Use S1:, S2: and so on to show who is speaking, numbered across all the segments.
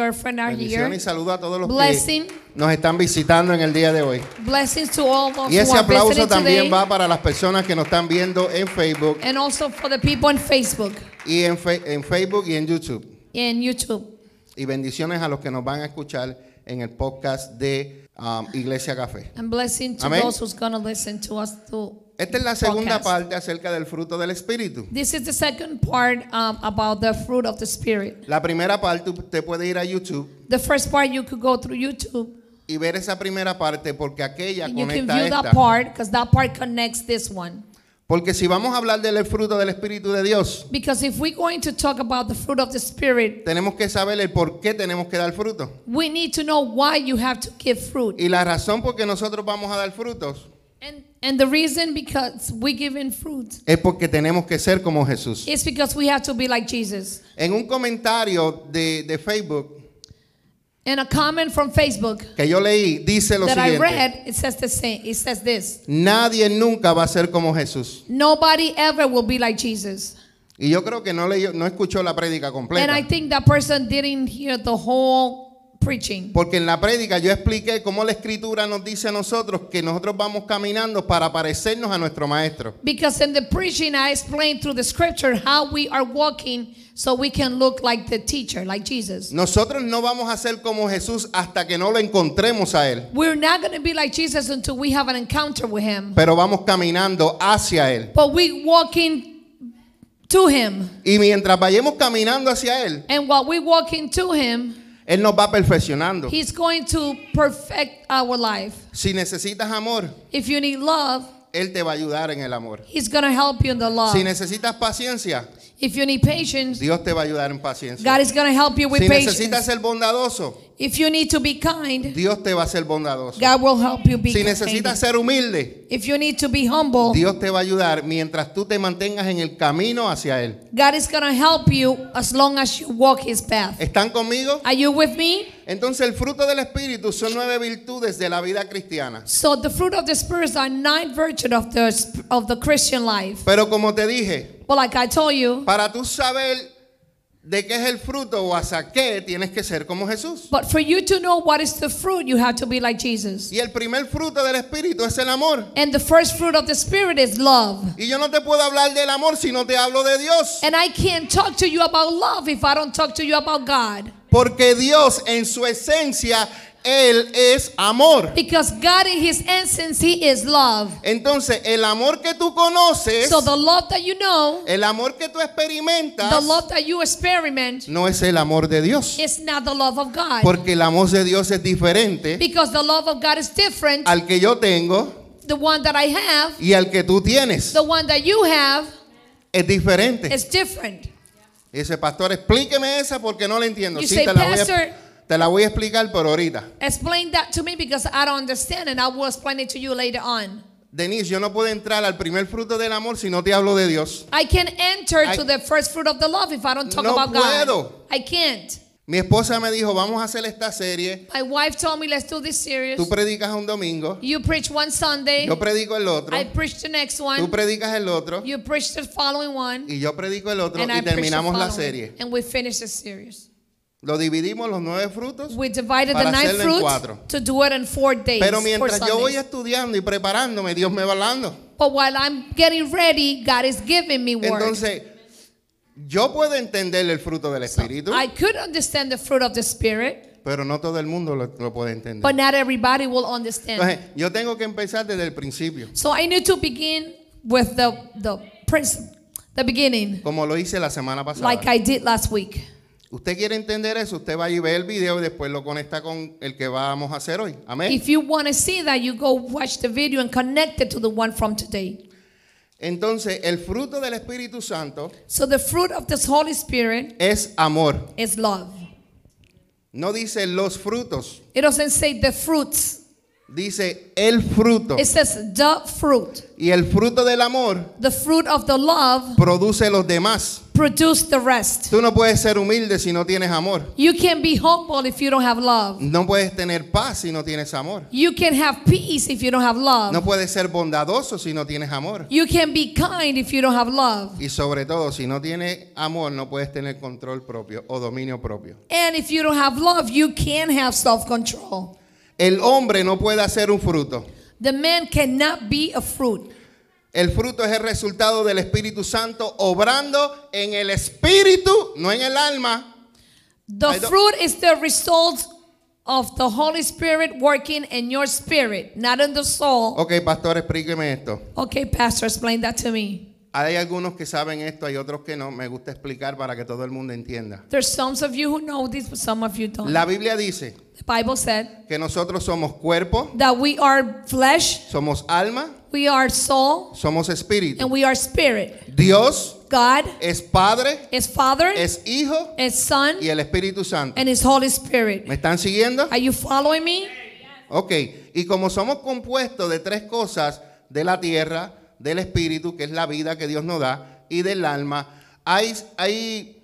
S1: girlfriend are
S2: Bendiciones y
S1: here.
S2: saludo a todos los
S1: Blessing.
S2: que nos están visitando en el día de hoy.
S1: Blessings to all those
S2: Y
S1: who
S2: ese
S1: are
S2: aplauso
S1: visiting
S2: también
S1: today.
S2: va para las personas que nos están viendo en Facebook
S1: And also for the people on Facebook
S2: y en, Fe- en Facebook y en YouTube.
S1: and YouTube.
S2: Y bendiciones a los que nos van a escuchar en el podcast de um, Iglesia Café.
S1: And blessing to
S2: Amén.
S1: those who's going to listen to us too.
S2: Esta es la segunda
S1: Podcast.
S2: parte acerca del fruto del Espíritu.
S1: This is the second part um, about the fruit of the Spirit.
S2: La primera parte usted puede ir a YouTube
S1: The first part you could go through YouTube
S2: y ver esa primera parte porque aquella
S1: you can
S2: conecta
S1: view
S2: esta.
S1: that part because that part connects this one.
S2: Porque si vamos a hablar del fruto del Espíritu de Dios,
S1: Because if we're going to talk about the fruit of the Spirit,
S2: tenemos que saber el por qué tenemos que dar fruto.
S1: we need to know why you have to give fruit.
S2: Y la razón por qué nosotros vamos a dar frutos
S1: And, and the reason because we give in fruit
S2: es porque tenemos que ser como Jesús.
S1: is because we have to be like Jesus.
S2: En un comentario de, de Facebook
S1: In a comment from Facebook
S2: que yo leí, dice lo
S1: that I
S2: siguiente.
S1: read, it says the same. It says this.
S2: Nadie nunca va a ser como Jesús.
S1: Nobody ever will be like Jesus.
S2: Y yo creo que no, leyó, no escuchó la prédica
S1: And
S2: completa.
S1: I think that person didn't hear the whole preaching.
S2: Porque en la prédica yo expliqué cómo la escritura nos dice a nosotros que nosotros vamos caminando para parecernos a nuestro maestro.
S1: Because in the preaching, I explained through the scripture how we are walking so we can look like the teacher, like Jesus.
S2: Nosotros no vamos a ser como Jesús hasta que no lo encontremos a Él.
S1: We're not going to be like Jesus until we have an encounter with him.
S2: Pero vamos caminando hacia Él.
S1: But we walking to him.
S2: Y mientras vayamos caminando hacia Él,
S1: And while we walking to him,
S2: Él nos va perfeccionando.
S1: he's going to perfect our life.
S2: Si necesitas amor,
S1: If you need love,
S2: Él te va a ayudar en el amor.
S1: he's going to help you in the love.
S2: Si necesitas paciencia,
S1: If you need patience,
S2: Dios te va a ayudar en paciencia.
S1: God is going to help you with
S2: Si necesitas
S1: patience.
S2: ser bondadoso,
S1: If you need to be kind,
S2: Dios te va a ser bondadoso.
S1: God will help you be
S2: Si necesitas ser humilde,
S1: If you need to be humble,
S2: Dios te va a ayudar mientras tú te mantengas en el camino hacia Él.
S1: God is going to help you as long as you walk his path.
S2: ¿Están conmigo?
S1: Are you with me?
S2: Entonces el fruto del Espíritu son nueve virtudes de la vida cristiana.
S1: So the fruit of the spirit are nine virtues of the of the Christian life.
S2: Pero como te dije,
S1: But like I told you,
S2: para tú saber de qué es el fruto o hasta qué, tienes que ser como Jesús.
S1: but for you to know what is the fruit, you have to be like Jesus.
S2: Y el primer fruto del Espíritu es el amor.
S1: And the first fruit of the spirit is love.
S2: Y yo no te puedo hablar del amor si no te hablo de Dios.
S1: And I can't talk to you about love if I don't talk to you about God.
S2: Porque Dios en su esencia, Él es amor.
S1: Because God in his essence, he is love.
S2: Entonces, el amor que tú conoces,
S1: So the love that you know,
S2: el amor que tú experimentas,
S1: the love that you experiment
S2: no es el amor de Dios.
S1: is not the love of God.
S2: Porque el amor de Dios es diferente
S1: Because the love of God is different.
S2: al que yo tengo
S1: The one that I have,
S2: y al que tú tienes.
S1: the one that you have
S2: Es diferente.
S1: is different.
S2: Dice, pastor, explíqueme esa porque no la entiendo.
S1: You
S2: Sí,
S1: say,
S2: te la, voy
S1: "Pastor."
S2: a, te la voy a explicar por ahorita.
S1: Explain that to me because I don't understand and I will explain it to you later on.
S2: Denise, yo no puedo entrar al primer fruto del amor si no te hablo de Dios.
S1: I can enter
S2: I-
S1: to the first fruit of the love if I don't talk
S2: No
S1: about
S2: puedo.
S1: God. I can't.
S2: Mi esposa me dijo, vamos a hacer esta serie.
S1: My wife told me, let's do this series.
S2: Tú predicas un domingo,
S1: You preach one Sunday,
S2: yo predico el otro,
S1: I preach the next
S2: tú
S1: one,
S2: predicas el otro
S1: you preach the following one,
S2: y yo predico el otro
S1: and I
S2: y
S1: the
S2: terminamos la serie.
S1: And we finish the series.
S2: Lo dividimos los nueve frutos.
S1: We divided the
S2: Para
S1: nine
S2: hacerlo en
S1: fruits
S2: cuatro.
S1: to do it in four days.
S2: Pero
S1: four
S2: mientras yo voy
S1: Sundays.
S2: estudiando y preparándome, Dios me va hablando.
S1: But while I'm getting ready, God is giving me word.
S2: Entonces, yo puedo entender el fruto del Espíritu,
S1: I could understand the fruit of the Spirit,
S2: pero no todo el mundo lo, lo puede entender.
S1: but not everybody will understand.
S2: Entonces, yo tengo que empezar desde el principio,
S1: So I need to begin with the the prince, the beginning,
S2: como lo hice la semana pasada.
S1: like I did last week.
S2: Usted quiere entender eso, usted va y ve el video y después lo conecta con el que vamos a hacer hoy. Amén.
S1: If you want to see that, you go watch the video and connect it to the one from today.
S2: Entonces, el fruto del Espíritu Santo
S1: So the fruit of this Holy Spirit
S2: es amor.
S1: is love.
S2: No dice los frutos,
S1: It doesn't say the fruits.
S2: dice el fruto.
S1: It says the fruit.
S2: Y el fruto del amor
S1: The fruit of the love
S2: produce los demás.
S1: Produce the rest.
S2: Tú no puedes ser humilde si no tienes amor.
S1: You can be humble if you don't have love.
S2: No puedes tener paz si no tienes amor.
S1: You can have peace if you don't have love.
S2: No puedes ser bondadoso si no tienes amor.
S1: You can be kind if you don't have love.
S2: Y sobre todo, si no tienes amor, no puedes tener control propio o dominio propio.
S1: And if you don't have love, you can have self control.
S2: El hombre no puede hacer un fruto.
S1: The man cannot be a fruit.
S2: El fruto es el resultado del Espíritu Santo obrando en el espíritu, no en el alma.
S1: The fruit is the result of the Holy Spirit working in your spirit, not in the soul.
S2: Ok, pastor, explíqueme esto.
S1: Okay, Pastor, explain that to me.
S2: Hay algunos que saben esto, hay otros que no. Me gusta explicar para que todo el mundo entienda.
S1: There's some of you who know this, but some of you don't.
S2: La Biblia dice
S1: The Bible said
S2: que nosotros somos cuerpo,
S1: that we are flesh,
S2: somos alma,
S1: we are soul,
S2: somos espíritu.
S1: and we are spirit.
S2: Dios
S1: God
S2: es Padre,
S1: is Father,
S2: es Hijo
S1: is Son,
S2: y el Espíritu Santo.
S1: and is Holy Spirit.
S2: ¿Me están siguiendo?
S1: Are you following me?
S2: Ok, y como somos compuestos de tres cosas, de la tierra, del espíritu, que es la vida que Dios nos da, y del alma, hay, hay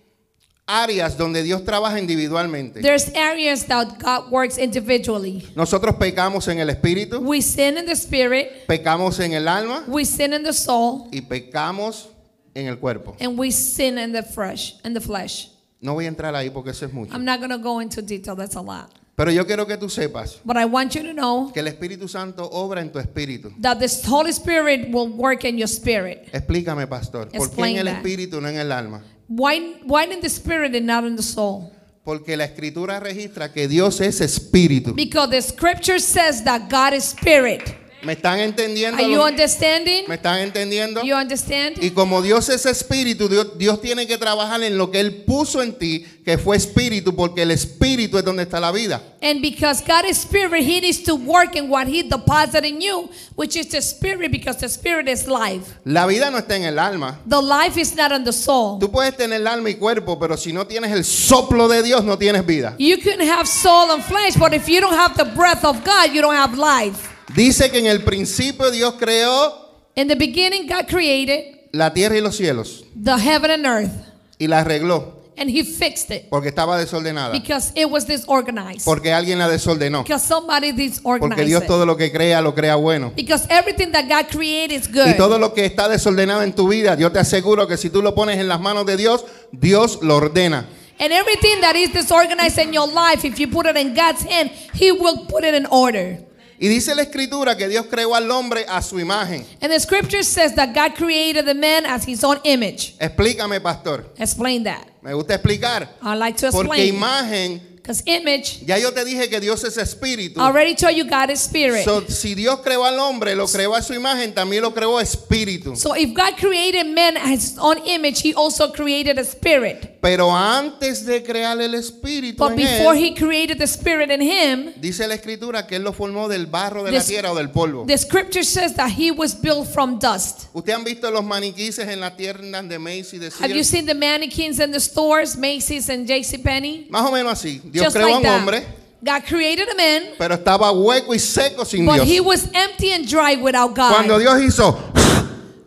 S2: áreas donde Dios trabaja individualmente.
S1: There's areas that God works individually.
S2: Nosotros pecamos en el espíritu,
S1: We sin in the spirit,
S2: pecamos en el alma
S1: we sin in the soul,
S2: y pecamos en el cuerpo.
S1: and we sin in the flesh. In the flesh.
S2: No voy a entrar ahí porque eso es mucho.
S1: I'm not gonna go into detail. That's a lot.
S2: Pero yo quiero que tú sepas
S1: But I want you to know
S2: que el Espíritu Santo obra en tu espíritu.
S1: that the Holy Spirit will work in your spirit.
S2: Explícame, pastor, ¿por qué en
S1: Explain
S2: el
S1: that.
S2: espíritu, no en el alma?
S1: Why, why in the spirit and not in the soul?
S2: Porque la escritura registra que Dios es espíritu.
S1: Because the scripture says that God is spirit.
S2: ¿Me están entendiendo?
S1: Are you understanding?
S2: ¿Me están entendiendo?
S1: You understand?
S2: Y como Dios es espíritu, Dios, Dios tiene que trabajar en lo que Él puso en ti, que fue espíritu, porque el espíritu es donde está la vida.
S1: And because God is spirit, He needs to work in what He deposited in you, which is the spirit, because the spirit is life.
S2: La vida no está en el alma.
S1: The life is not in the soul.
S2: Tú puedes tener alma y cuerpo, pero si no tienes el soplo de Dios, no tienes vida.
S1: You can have soul and flesh, but if you don't have the breath of God, you don't have life.
S2: Dice que en el principio Dios creó
S1: In the beginning, God created
S2: la tierra y los cielos
S1: the heaven and earth,
S2: y la arregló
S1: and He fixed it
S2: porque estaba desordenada.
S1: because it was disorganized.
S2: Porque alguien la desordenó.
S1: Because somebody
S2: Porque
S1: disorganized
S2: Dios
S1: it.
S2: todo lo que crea lo crea bueno.
S1: Because everything that God created is
S2: Y
S1: good.
S2: todo lo que está desordenado en tu vida, yo te aseguro que si tú lo pones en las manos de Dios, Dios lo ordena.
S1: And everything that is disorganized in your life, if you put it in God's hand, He will put it in order.
S2: Y dice la escritura que Dios creó al hombre a su imagen.
S1: And the scripture says that God created the man as His own image.
S2: Explícame, pastor.
S1: Explain that.
S2: Me gusta explicar.
S1: I like to
S2: Porque
S1: explain.
S2: imagen,
S1: Because image,
S2: ya yo te dije que Dios es espíritu.
S1: Already told you God is spirit.
S2: So, si Dios creó al hombre, lo creó a su imagen, también lo creó espíritu.
S1: So if God created man as His own image, He also created a spirit.
S2: Pero antes de crear el espíritu
S1: But
S2: en
S1: before
S2: él,
S1: He created the spirit in him,
S2: dice la escritura que él lo formó del barro de la
S1: This-
S2: tierra o del polvo.
S1: the scripture says that He was built from dust.
S2: ¿Usted han visto los maniquíes en las tiendas de Macy's de
S1: Have you
S2: Sears?
S1: seen the mannequins in the stores, Macy's and JCPenney?
S2: Más o menos así. Dios
S1: Just
S2: creó a
S1: like
S2: un
S1: that.
S2: hombre,
S1: God created a man,
S2: pero estaba hueco y seco sin
S1: but he
S2: Dios.
S1: was empty and dry without
S2: Cuando
S1: God.
S2: Dios hizo,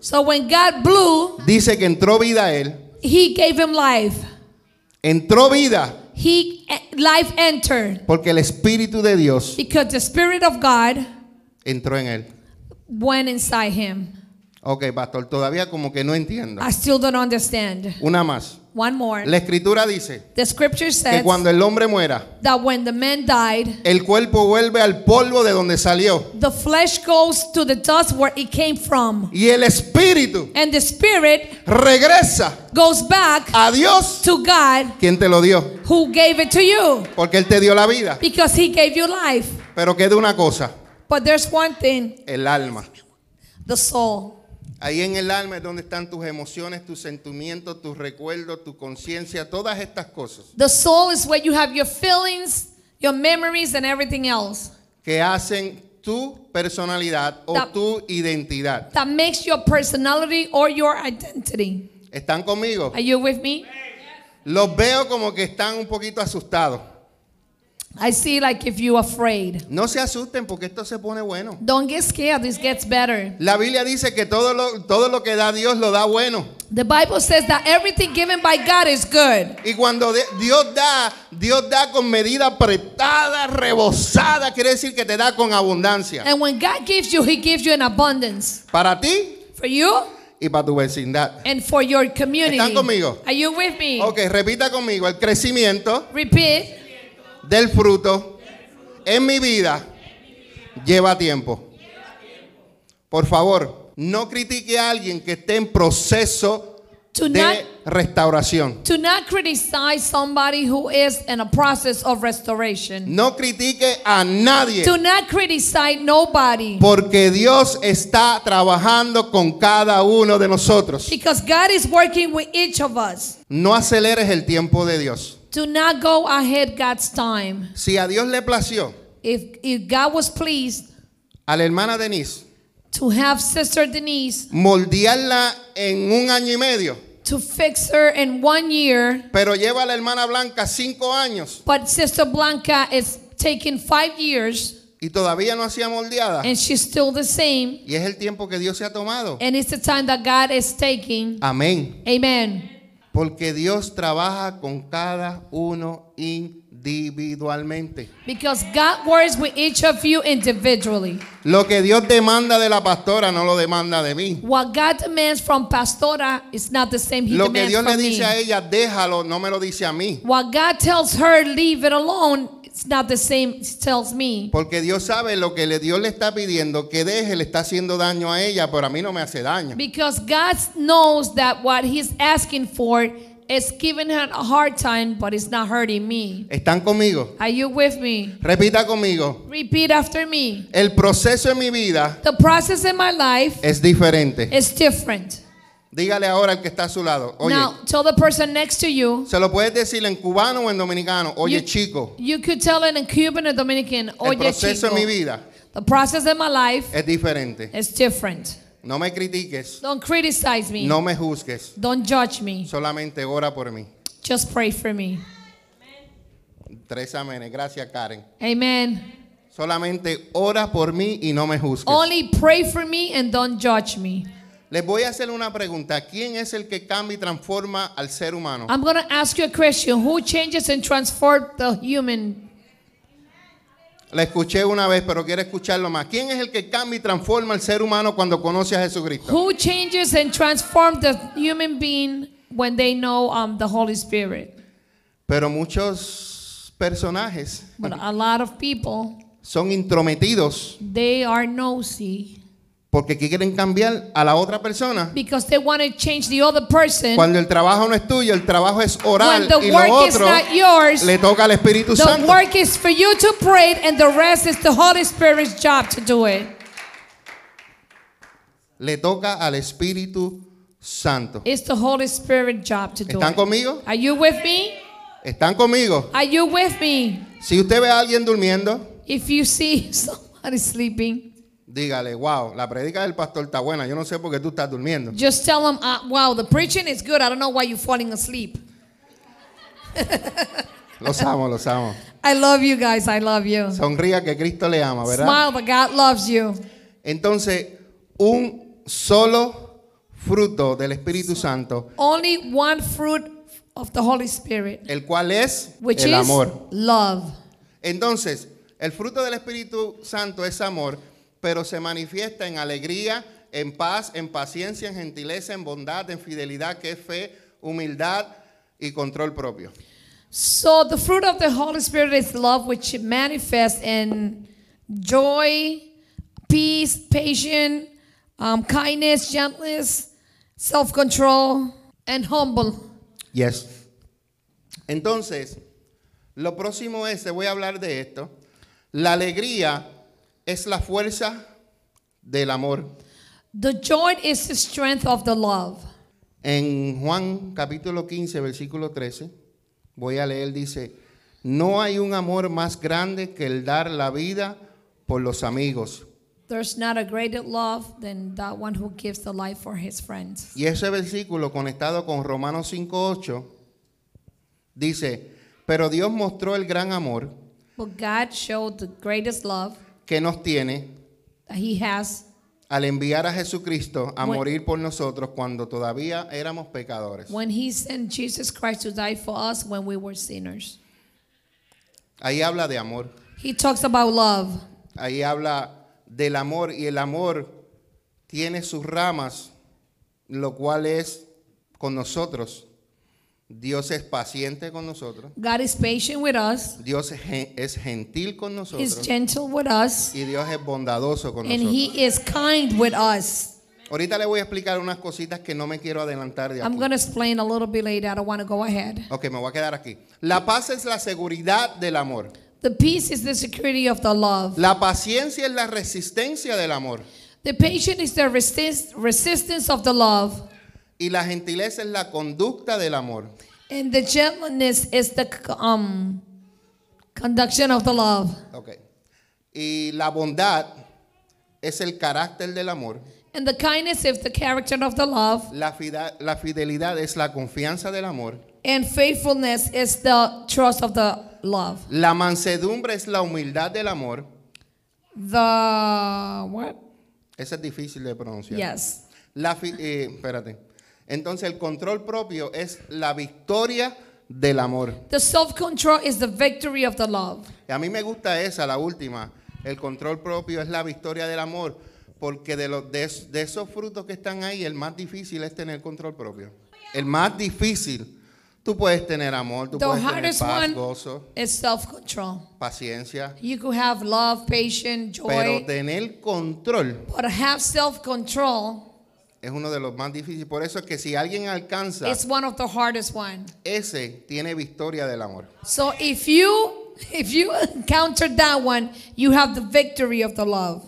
S1: So when God blew,
S2: dice que entró vida a él.
S1: he gave him life.
S2: Entró vida
S1: He life entered
S2: porque el Espíritu de Dios
S1: because the spirit of God
S2: entró en él.
S1: went inside him.
S2: Ok, pastor, todavía como que no entiendo.
S1: I still don't understand.
S2: Una más.
S1: One more.
S2: La escritura dice
S1: The scripture
S2: que
S1: says
S2: cuando el hombre muera,
S1: that when the man died,
S2: el cuerpo vuelve al polvo de donde salió.
S1: the flesh goes to the dust where it came from,
S2: Y el Espíritu
S1: and the spirit
S2: regresa
S1: goes back
S2: a Dios,
S1: to God
S2: quien te lo dio.
S1: who gave it to you
S2: Porque Él te dio la vida.
S1: because he gave you life.
S2: Pero queda una cosa,
S1: But there's one thing
S2: el alma.
S1: the soul.
S2: Ahí en el alma es donde están tus emociones, tus sentimientos, tus recuerdos, tu conciencia, todas estas cosas
S1: The soul is where you have your feelings, your memories, and everything else
S2: que hacen tu personalidad o
S1: That-
S2: tu identidad.
S1: that makes your personality or your identity.
S2: ¿Están conmigo?
S1: Are you with me?
S2: Los veo como que están un poquito asustados.
S1: I see like if you're afraid.
S2: No se asusten porque esto se pone bueno.
S1: Don't get scared, this gets better.
S2: La Biblia dice que todo lo, todo lo que da Dios lo da bueno.
S1: The Bible says that everything given by God is good.
S2: Y cuando de- Dios da, Dios da con medida apretada, rebosada, quiere decir que te da con abundancia.
S1: And when God gives you, He gives you in abundance
S2: Para ti
S1: for you
S2: y para tu vecindad.
S1: and for your community.
S2: ¿Están conmigo?
S1: Are you with me?
S2: Ok, repita conmigo. El crecimiento
S1: Repeat.
S2: Del fruto en mi vida lleva tiempo. Por favor, no critique a alguien que esté en proceso
S1: To
S2: de restauración.
S1: to not criticize somebody who is in a process of restoration.
S2: No critique a nadie.
S1: Do not criticize nobody.
S2: Porque Dios está trabajando con cada uno de nosotros.
S1: Because God is working with each of us.
S2: No aceleres el tiempo de Dios.
S1: Do not go ahead God's time.
S2: Si a Dios le plació
S1: If, if God was pleased
S2: a la hermana Denise
S1: to have Sister Denise
S2: moldearla en un año y medio,
S1: to fix her in one year,
S2: pero lleva a la hermana Blanca cinco años
S1: but Sister Blanca is taking five years
S2: y todavía no hacía moldeada.
S1: and she's still the same.
S2: Y es el tiempo que Dios se ha tomado.
S1: And it's the time that God is taking.
S2: Amén.
S1: Amen.
S2: Porque Dios trabaja con cada uno individualmente.
S1: Because God works with each of you individually.
S2: Lo que Dios demanda de la pastora no lo demanda de mí.
S1: What God demands from Pastora is not the same He
S2: Lo que
S1: demands
S2: Dios le dice a
S1: me.
S2: ella, déjalo, no me lo dice a mí.
S1: What God tells her, leave it alone, it's not the same tells me.
S2: Porque Dios sabe lo que le- Dios le está pidiendo que deje, le está haciendo daño a ella, pero a mí no me hace daño.
S1: Because God knows that what He's asking for is giving her a hard time, but it's not hurting me.
S2: ¿Están conmigo?
S1: Are you with me?
S2: Repita conmigo.
S1: Repeat after me.
S2: El proceso en mi vida
S1: The process in my life
S2: es diferente.
S1: is different.
S2: Dígale ahora al que está a su lado. Oye,
S1: now, tell the person next to you.
S2: se lo puedes decir en cubano o en dominicano. Oye,
S1: You-
S2: chico,
S1: You could tell it in Cuban or Dominican.
S2: el
S1: Oye,
S2: proceso en mi
S1: chico.
S2: vida
S1: The process in my life
S2: es diferente.
S1: is different.
S2: No me critiques,
S1: Don't criticize me.
S2: no me juzgues.
S1: Don't judge me.
S2: Solamente ora por mí.
S1: Just pray for me.
S2: Tres amenes. Gracias, Karen.
S1: Amen.
S2: Solamente ora por mí y no me juzgues.
S1: Only pray for me and don't judge me.
S2: Les voy a hacer una pregunta. ¿Quién es el que cambia y transforma al ser humano?
S1: I'm going to ask you a question. Who changes and transforms the human?
S2: La escuché una vez, pero quiero escucharlo más. ¿Quién es el que cambia y transforma al ser humano cuando conoce a Jesucristo?
S1: Who changes and transforms the human being when they know um, the Holy Spirit?
S2: Pero muchos personajes
S1: But a lot of people,
S2: son intrometidos
S1: they are nosy
S2: porque quieren cambiar a la otra persona.
S1: because they want to change the other person.
S2: Cuando el trabajo no es tuyo, el trabajo es oral
S1: When the
S2: y lo
S1: work is
S2: otro
S1: not yours,
S2: le toca al Espíritu
S1: The
S2: Santo.
S1: work is for you to pray, and the rest is the Holy Spirit's job to do it.
S2: Le toca al Espíritu Santo.
S1: It's the Holy Spirit's job to do
S2: ¿Están
S1: it.
S2: conmigo?
S1: Are you with me?
S2: ¿Están conmigo?
S1: Are you with me?
S2: Si usted ve a alguien durmiendo,
S1: If you see somebody sleeping,
S2: dígale, wow, la predica del pastor está buena. Yo no sé por qué tú estás durmiendo.
S1: just tell them, uh, wow, the preaching is good. I don't know why you're falling asleep.
S2: Los amo, los amo.
S1: I love you guys. I love you.
S2: Sonría que Cristo le ama, ¿verdad?
S1: Smile, but God loves you.
S2: Entonces, un solo fruto del Espíritu Santo,
S1: Only one fruit of the Holy Spirit,
S2: el cual es
S1: which
S2: el
S1: is
S2: amor.
S1: love.
S2: Entonces, el fruto del Espíritu Santo es amor, pero se manifiesta en alegría, en paz, en paciencia, en gentileza, en bondad, en fidelidad, que es fe, humildad y control propio.
S1: So the fruit of the Holy Spirit is love, which manifests in joy, peace, patience, um, kindness, gentleness, self-control, and humble.
S2: Yes. Entonces, lo próximo es, te voy a hablar de esto. La alegría es la fuerza del amor.
S1: The joy is the strength of the love.
S2: En Juan capítulo 15, versículo 13, voy a leer, dice, no hay un amor más grande que el dar la vida por los amigos.
S1: There's not a greater love than that one who gives the life for his friends.
S2: Y ese versículo conectado con Romanos 5.8 dice, pero Dios mostró el gran amor
S1: But God showed the greatest love
S2: que nos tiene
S1: He has
S2: al enviar a Jesucristo a
S1: When-
S2: morir por nosotros cuando todavía éramos pecadores.
S1: when he sent Jesus Christ to die for us when we were sinners.
S2: Ahí habla de amor.
S1: He talks about love.
S2: Ahí habla del amor y el amor tiene sus ramas, lo cual es con nosotros. Dios es paciente con nosotros.
S1: God is patient with us.
S2: Dios es gen- es gentil con
S1: He's
S2: nosotros.
S1: gentle with us.
S2: Y Dios es bondadoso con
S1: And
S2: nosotros.
S1: he is kind with us.
S2: Ahorita le voy a explicar unas cositas que no me quiero adelantar de
S1: I'm
S2: aquí.
S1: going to explain a little bit later. I don't want to go ahead.
S2: Ok, me voy a quedar aquí. La paz es la seguridad del amor.
S1: The peace is the security of the love.
S2: La paciencia es la resistencia del amor.
S1: The patience is the resist, resistance of the love.
S2: Y la gentileza es la conducta del amor.
S1: And the gentleness is the um, conduction of the love.
S2: Ok. Y la bondad es el carácter del amor.
S1: And the kindness is the character of the love.
S2: La, fida- la fidelidad es la confianza del amor.
S1: And faithfulness is the trust of the love.
S2: La mansedumbre es la humildad del amor.
S1: The what?
S2: Esa es difícil de pronunciar.
S1: Yes.
S2: La fi- eh, espérate. Entonces el control propio es la victoria del amor.
S1: The self-control is the victory of the love.
S2: Y a mí me gusta esa, la última. El control propio es la victoria del amor. Porque de, los, de, de esos frutos que están ahí, el más difícil es tener control propio. El más difícil. Tú puedes tener amor, tú
S1: The
S2: puedes tener paz, gozo,
S1: is self-control.
S2: paciencia.
S1: You could have love, patience,
S2: Pero
S1: joy,
S2: tener control
S1: but have self-control
S2: es uno de los más difíciles. Por eso es que si alguien alcanza,
S1: is one of the hardest one.
S2: ese tiene victoria del amor.
S1: So if you if you encounter that one, you have the victory of the love.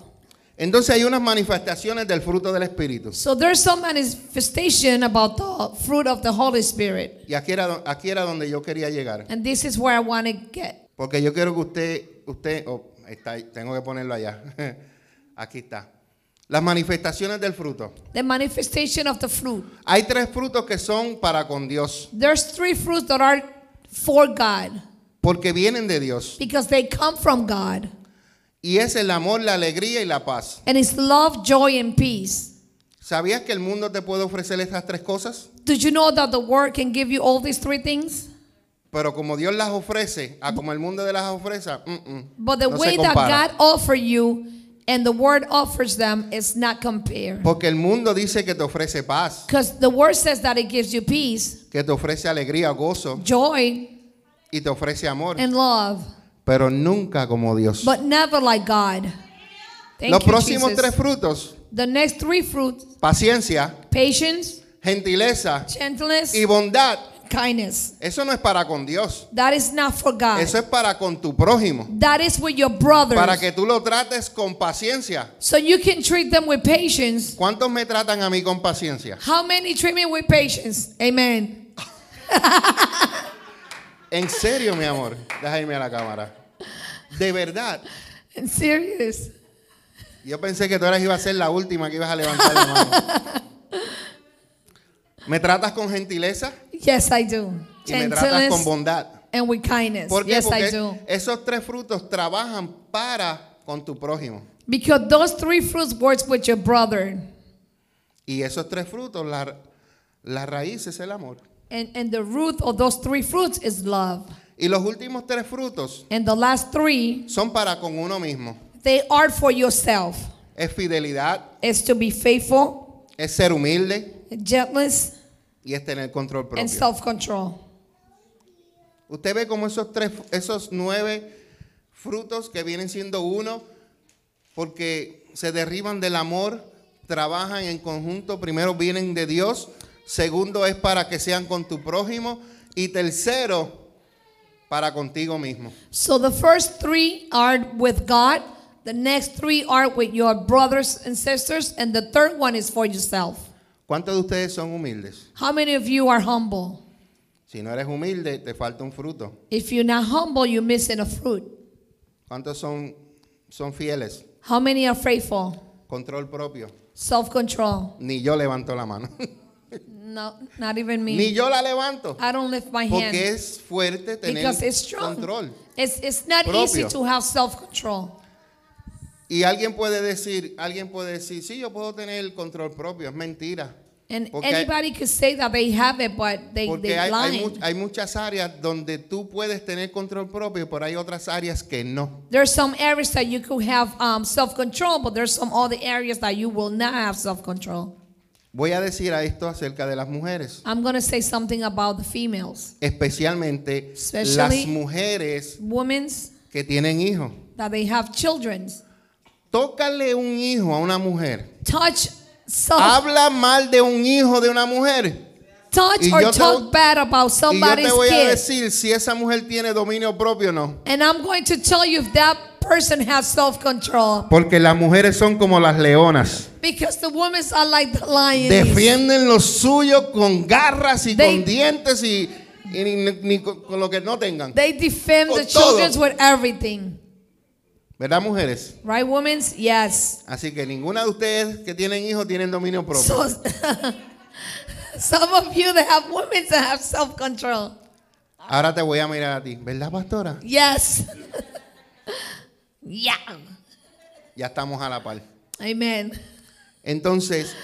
S2: Entonces hay unas manifestaciones del fruto del Espíritu.
S1: So there's some manifestation about the fruit of the Holy Spirit.
S2: Y aquí era, aquí era donde yo quería llegar.
S1: And this is where I want to get.
S2: Porque yo quiero que usted, usted, oh, está tengo que ponerlo allá. Aquí está. Las manifestaciones del fruto.
S1: The manifestation of the fruit.
S2: Hay tres frutos que son para con Dios,
S1: There's three fruits that are for God
S2: porque vienen de Dios.
S1: because they come from God.
S2: Y es el amor, la alegría y la paz.
S1: And it's love, joy, and peace.
S2: ¿Sabías que el mundo te puede ofrecer estas tres cosas?
S1: Did you know that the word can give you all these three things?
S2: Pero como Dios las ofrece, a como el mundo de las ofrece, mm, mm,
S1: But the
S2: no se
S1: way that. God offer you and the word offers them is not compared.
S2: Porque el mundo dice que te ofrece paz,
S1: Because the word says that it gives you peace,
S2: que te ofrece alegría, gozo
S1: joy,
S2: y te ofrece amor,
S1: and love,
S2: pero nunca como Dios.
S1: but never like God. Thank
S2: Los
S1: you,
S2: próximos
S1: Jesus.
S2: tres frutos,
S1: The next three fruits
S2: paciencia,
S1: patience,
S2: gentileza
S1: gentleness,
S2: y bondad,
S1: kindness.
S2: eso no es para con Dios,
S1: That is not for God.
S2: eso es para con tu prójimo,
S1: That is with your brothers.
S2: para que tú lo trates con paciencia.
S1: So you can treat them with patience.
S2: ¿Cuántos me tratan a mí con paciencia?
S1: How many treat me with patience? Amen.
S2: En serio, mi amor, deja irme a la cámara. De verdad,
S1: And serious.
S2: yo pensé que tú eras iba a ser la última que ibas a levantar la mano. ¿Me tratas con gentileza?
S1: Yes, I do.
S2: Y me tratas con bondad.
S1: and with kindness.
S2: ¿Por qué?
S1: Yes, I do.
S2: esos tres frutos trabajan para con tu prójimo.
S1: Because those three fruits works with your brother.
S2: Y esos tres frutos, la, la raíz es el amor.
S1: And, and the root of those three fruits is love.
S2: Y los últimos tres frutos
S1: And the last three,
S2: son para con uno mismo.
S1: they are for yourself.
S2: Es fidelidad,
S1: It's to be faithful,
S2: es ser humilde
S1: gentleness,
S2: y es tener control propio.
S1: and self-control.
S2: Usted ve como esos tres, esos nueve frutos que vienen siendo uno, porque se derriban del amor, trabajan en conjunto. Primero vienen de Dios, segundo es para que sean con tu prójimo y tercero para contigo mismo.
S1: So the first three are with God, the next three are with your brothers and sisters, and the third one is for yourself.
S2: ¿Cuántos de ustedes son humildes?
S1: How many of you are humble?
S2: Si no eres humilde, te falta un fruto.
S1: If you're not humble, you're missing a fruit.
S2: ¿Cuántos son, son fieles?
S1: How many are faithful?
S2: Control propio.
S1: Self control.
S2: Ni yo levanto la mano.
S1: No, not even me.
S2: Ni yo la levanto.
S1: I don't lift my
S2: Porque
S1: hand
S2: es fuerte tener
S1: because it's strong.
S2: control.
S1: It's, it's not
S2: propio.
S1: easy to have self control.
S2: Y alguien puede decir, alguien puede decir, sí, yo puedo tener el control propio, es mentira.
S1: And
S2: Porque hay-
S1: anybody could say that they have it, but they,
S2: Porque
S1: they
S2: hay, hay hay muchas áreas donde tú puedes tener control propio, pero hay otras áreas que no.
S1: There's some areas that you could have um, self-control, but there's some other areas that you will not have self-control.
S2: Voy a decir a esto acerca de las mujeres,
S1: I'm going to say something about the females,
S2: especialmente
S1: Especially-
S2: las mujeres
S1: women's,
S2: que tienen hijos.
S1: that they have children.
S2: Tócale un hijo a una mujer.
S1: Touch self,
S2: Habla mal de un hijo de una mujer.
S1: touch
S2: y
S1: or
S2: yo te
S1: talk
S2: voy-
S1: bad about
S2: Y yo
S1: somebody's
S2: te voy a
S1: kid.
S2: decir si esa mujer tiene dominio propio o no.
S1: And I'm going to tell you if that person has self-control.
S2: Porque las mujeres son como las leonas.
S1: Because the women are like the lions.
S2: Defienden lo suyo con garras y
S1: They-
S2: con dientes y, y ni, ni con, con lo que no tengan.
S1: They defend
S2: Con
S1: the
S2: todo.
S1: children with everything.
S2: ¿Verdad, mujeres?
S1: Right, women? Yes.
S2: Así que ninguna de ustedes que tienen hijos tienen dominio propio.
S1: So, some of you that have women that have self-control.
S2: Ahora te voy a mirar a ti. ¿Verdad, pastora?
S1: Yes. yeah.
S2: Ya estamos a la par.
S1: Amen.
S2: Entonces,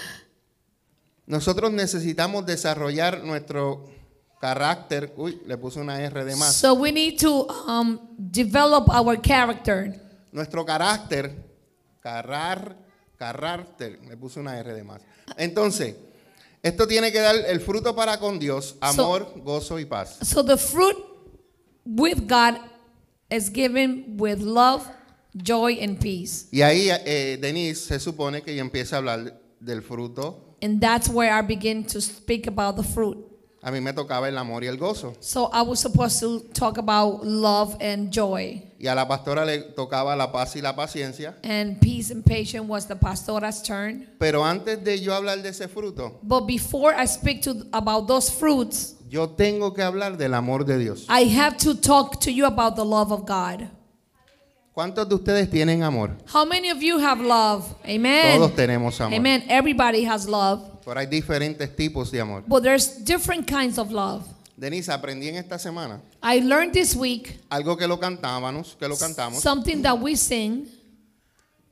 S2: nosotros necesitamos desarrollar nuestro carácter. Uy, le puse una R de más.
S1: So we need to um, develop our character.
S2: Nuestro carácter, carrar, carácter, le puse una R de más. Entonces, esto tiene que dar el fruto para con Dios, amor, gozo y paz.
S1: So the fruit with God is given with love, joy, and peace.
S2: Y ahí eh, Denise se supone que ella empieza a hablar del fruto.
S1: And that's where I begin to speak about the fruit.
S2: A mí me tocaba el amor y el gozo.
S1: So I was supposed to talk about love and joy.
S2: Y a la pastora le tocaba la paz y la paciencia.
S1: And peace and patience was the pastora's turn.
S2: Pero antes de yo hablar de ese fruto,
S1: But before I speak to about those fruits,
S2: yo tengo que hablar del amor de Dios.
S1: I have to talk to you about the love of God.
S2: ¿Cuántos de ustedes tienen amor?
S1: How many of you have love? Amen.
S2: Todos tenemos amor.
S1: Amen. Everybody has love.
S2: Pero hay diferentes tipos de amor.
S1: But there's different kinds of love.
S2: Denise, aprendí en esta semana
S1: I learned this week
S2: algo que lo cantábamos, que lo cantamos,
S1: something that we sing,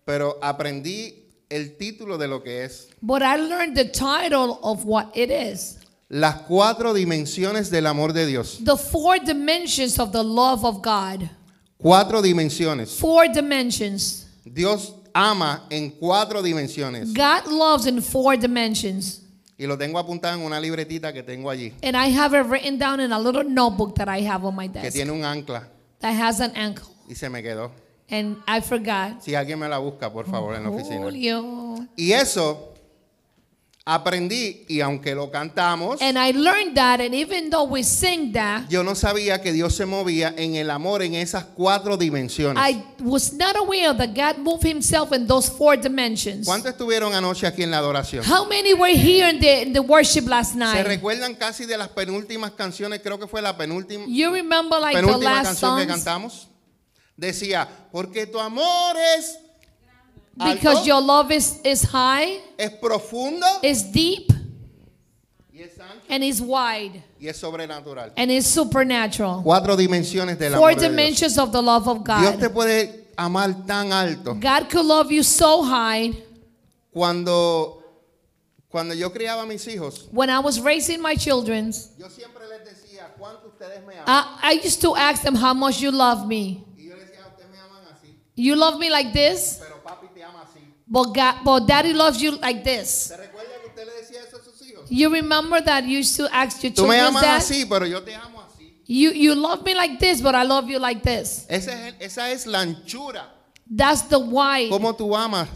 S2: pero aprendí el título de lo que es
S1: but I learned the title of what it is.
S2: las cuatro dimensiones del amor de Dios.
S1: The four dimensions of the love of God.
S2: Cuatro dimensiones.
S1: Four dimensions.
S2: Dios ama en cuatro dimensiones.
S1: God loves in four dimensions.
S2: Y lo tengo apuntado en una libretita que tengo allí,
S1: And I have it written down in a little notebook that I have on my
S2: que
S1: desk
S2: tiene un ancla
S1: that has an ankle.
S2: y se me quedó.
S1: And I forgot.
S2: Si alguien me la busca, por favor, en la oficina.
S1: Julio.
S2: Y eso aprendí y aunque lo cantamos,
S1: And I learned that, and even though we sing that,
S2: yo no sabía que Dios se movía en el amor en esas cuatro dimensiones.
S1: I was not aware that God moved Himself in those four dimensions.
S2: ¿Cuántos estuvieron anoche aquí en la adoración?
S1: How many were here in the, in the worship last
S2: ¿Se
S1: night?
S2: recuerdan casi de las penúltimas canciones? Creo que fue la penúltima,
S1: You remember like the
S2: penúltima
S1: last
S2: canción que
S1: songs?
S2: cantamos. Decía, porque tu amor es
S1: Because
S2: alto,
S1: your love is, is high,
S2: es profundo
S1: is deep,
S2: y es ancho
S1: and is wide,
S2: y es sobrenatural.
S1: and is supernatural.
S2: Cuatro dimensiones del
S1: Four
S2: amor de Dios.
S1: dimensions of the love of God.
S2: Dios te
S1: God.
S2: puede amar tan alto.
S1: God could love you so high.
S2: Cuando, cuando yo criaba a mis hijos,
S1: When I was raising my children,
S2: yo siempre les decía, ¿cuánto ustedes me aman?
S1: I, I used to ask them how much you love me.
S2: Y yo les decía, ustedes me aman así,
S1: You love me like this,
S2: pero
S1: but God, but daddy loves you like this.
S2: ¿Se recuerda que usted le decía eso a sus hijos?
S1: You remember that you used to ask your
S2: Tú me
S1: children
S2: amas
S1: that?
S2: así, pero yo te amo así.
S1: You, you love me like this, but I love you like this.
S2: Esa es, esa es la anchura.
S1: That's the why.
S2: ¿Cómo tú amas?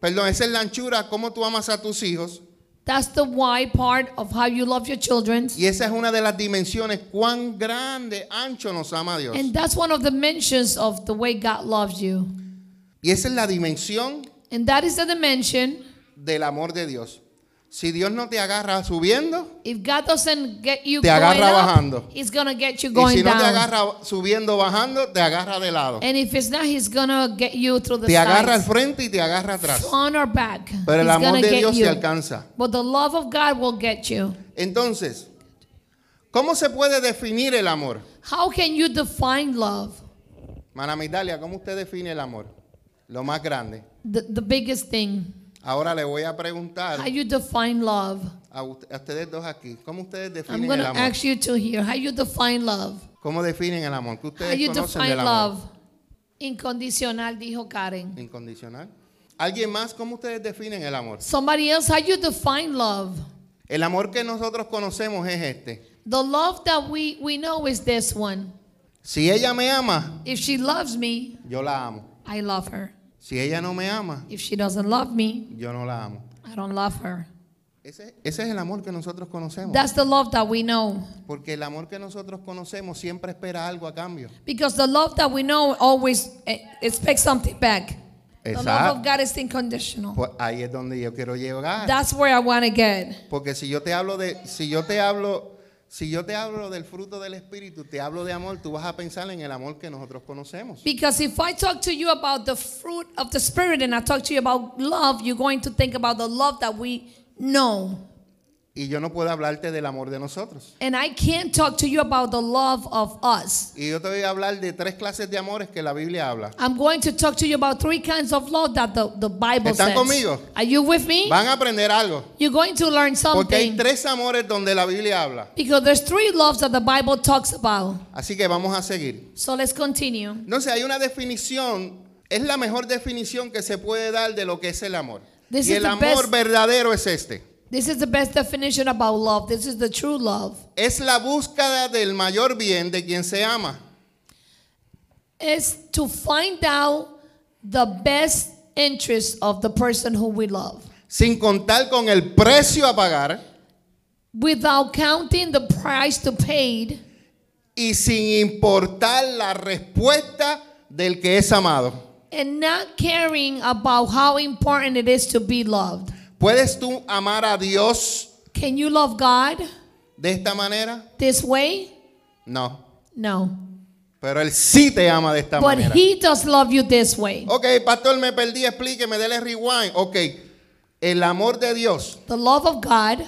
S2: Perdón, esa es la anchura, cómo tú amas a tus hijos.
S1: That's the why part of how you love your children.
S2: Y esa es una de las dimensiones, cuán grande, ancho nos ama Dios.
S1: And that's one of the mentions of the way God loves you.
S2: Y esa es la dimensión
S1: And that is the dimension.
S2: del amor de Dios. Si Dios no te agarra subiendo,
S1: If God doesn't get you
S2: Te
S1: going
S2: agarra
S1: up,
S2: bajando.
S1: He's gonna get you
S2: y
S1: going
S2: si no
S1: down.
S2: te agarra subiendo, bajando, te agarra de lado.
S1: and if it's not, He's gonna get you through the
S2: Te agarra al
S1: sides,
S2: frente y te agarra atrás.
S1: on or back.
S2: Pero el
S1: He's
S2: amor
S1: gonna
S2: de
S1: get
S2: Dios
S1: you.
S2: alcanza.
S1: But the love of God will get you.
S2: Entonces, ¿cómo se puede definir el amor?
S1: How can you define love?
S2: ¿cómo usted define el amor? lo más grande.
S1: The, the biggest thing.
S2: Ahora le voy a preguntar
S1: How you define love?
S2: a, ust- a ustedes dos aquí, ¿cómo ustedes
S1: I'm
S2: definen
S1: going
S2: el
S1: to
S2: amor?
S1: ask you to hear how you define love.
S2: ¿Cómo definen el amor? ¿Qué
S1: How
S2: ustedes
S1: you
S2: conocen
S1: define
S2: del amor?
S1: love? Incondicional, dijo Karen.
S2: Incondicional. ¿Alguien más? ¿Cómo ustedes definen el amor?
S1: Somebody else, how you define love?
S2: El amor que nosotros conocemos es este.
S1: The love that we, we know is this one.
S2: Si ella me ama,
S1: If she loves me,
S2: yo la amo.
S1: I love her.
S2: Si ella no me ama,
S1: If she doesn't love me,
S2: yo no la amo.
S1: I don't love her.
S2: Ese, ese es el amor que nosotros conocemos.
S1: That's the love that we know.
S2: Porque el amor que nosotros conocemos siempre espera algo a cambio.
S1: Because the love that we know always eh, expects something back. The love
S2: Exacto.
S1: of God is unconditional.
S2: Pues ahí es donde yo quiero llegar.
S1: That's where I want to get.
S2: Porque si yo te hablo de, si yo te hablo, si yo te hablo del fruto del espíritu, te hablo de amor, tú vas a pensar en el amor que nosotros conocemos.
S1: Because if I talk to you about the fruit of the Spirit and I talk to you about love, you're going to think about the love that we know.
S2: Y yo no puedo hablarte del amor de nosotros.
S1: And I can't talk to you about the love of us.
S2: Y yo te voy a hablar de tres clases de amores que la Biblia habla.
S1: I'm going to talk to you about three kinds of love that the, the Bible
S2: ¿Están
S1: says.
S2: conmigo?
S1: Are you with me?
S2: Van a aprender algo.
S1: You're going to learn
S2: Porque hay
S1: something.
S2: tres amores donde la Biblia habla.
S1: Because there's three loves that the Bible talks about.
S2: Así que vamos a seguir.
S1: So let's continue.
S2: Entonces hay una definición, es la mejor definición que se puede dar de lo que es el amor.
S1: This
S2: y el amor
S1: best-
S2: verdadero es este.
S1: This is the best definition about love. This is the true love.
S2: Es la búsqueda del mayor bien de quien se ama.
S1: Is to find out the best interest of the person who we love
S2: sin contar con el precio a pagar
S1: without counting the price to pay
S2: y sin importar la respuesta del que es amado.
S1: and not caring about how important it is to be loved.
S2: ¿Puedes tú amar a Dios
S1: Can you love God
S2: de esta manera?
S1: this way?
S2: No,
S1: No.
S2: pero Él sí te ama de esta
S1: But
S2: manera.
S1: He does love you this way.
S2: Ok, pastor, me perdí, explíqueme, dele rewind. Ok, el amor de Dios
S1: The love of God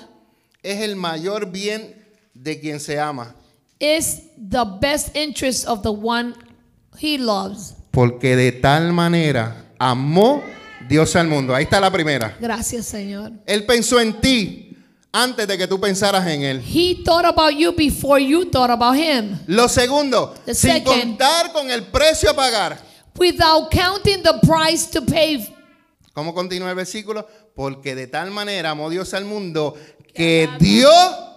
S2: es el mayor bien de quien se ama.
S1: is the best interest of the one He loves.
S2: Porque de tal manera amó Dios al mundo. Ahí está la primera.
S1: Gracias, Señor.
S2: Él pensó en ti antes de que tú pensaras en Él.
S1: He thought about you before you thought about Him.
S2: Lo segundo,
S1: The
S2: sin
S1: second.
S2: contar con el precio a pagar.
S1: Without counting the price to pay.
S2: ¿Cómo continúa el versículo? Porque de tal manera amó Dios al mundo que dio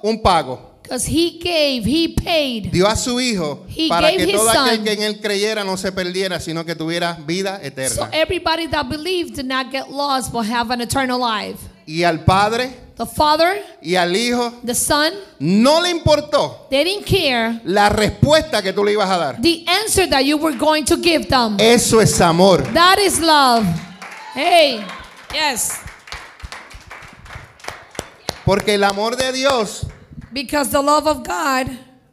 S2: un pago.
S1: Because He gave, He paid.
S2: Dio a su Hijo
S1: He
S2: para que todo aquel
S1: son.
S2: que en Él creyera no se perdiera, sino que tuviera vida
S1: So
S2: eterna.
S1: everybody that believes did not get lost but have an eternal life.
S2: Y al Padre
S1: The Father,
S2: y al Hijo
S1: the Son,
S2: no le importó
S1: they didn't care
S2: la respuesta que tú le ibas a dar.
S1: the answer that you were going to give them.
S2: Eso es amor.
S1: That is love. Hey, yes.
S2: Porque el amor de Dios
S1: Because the love of God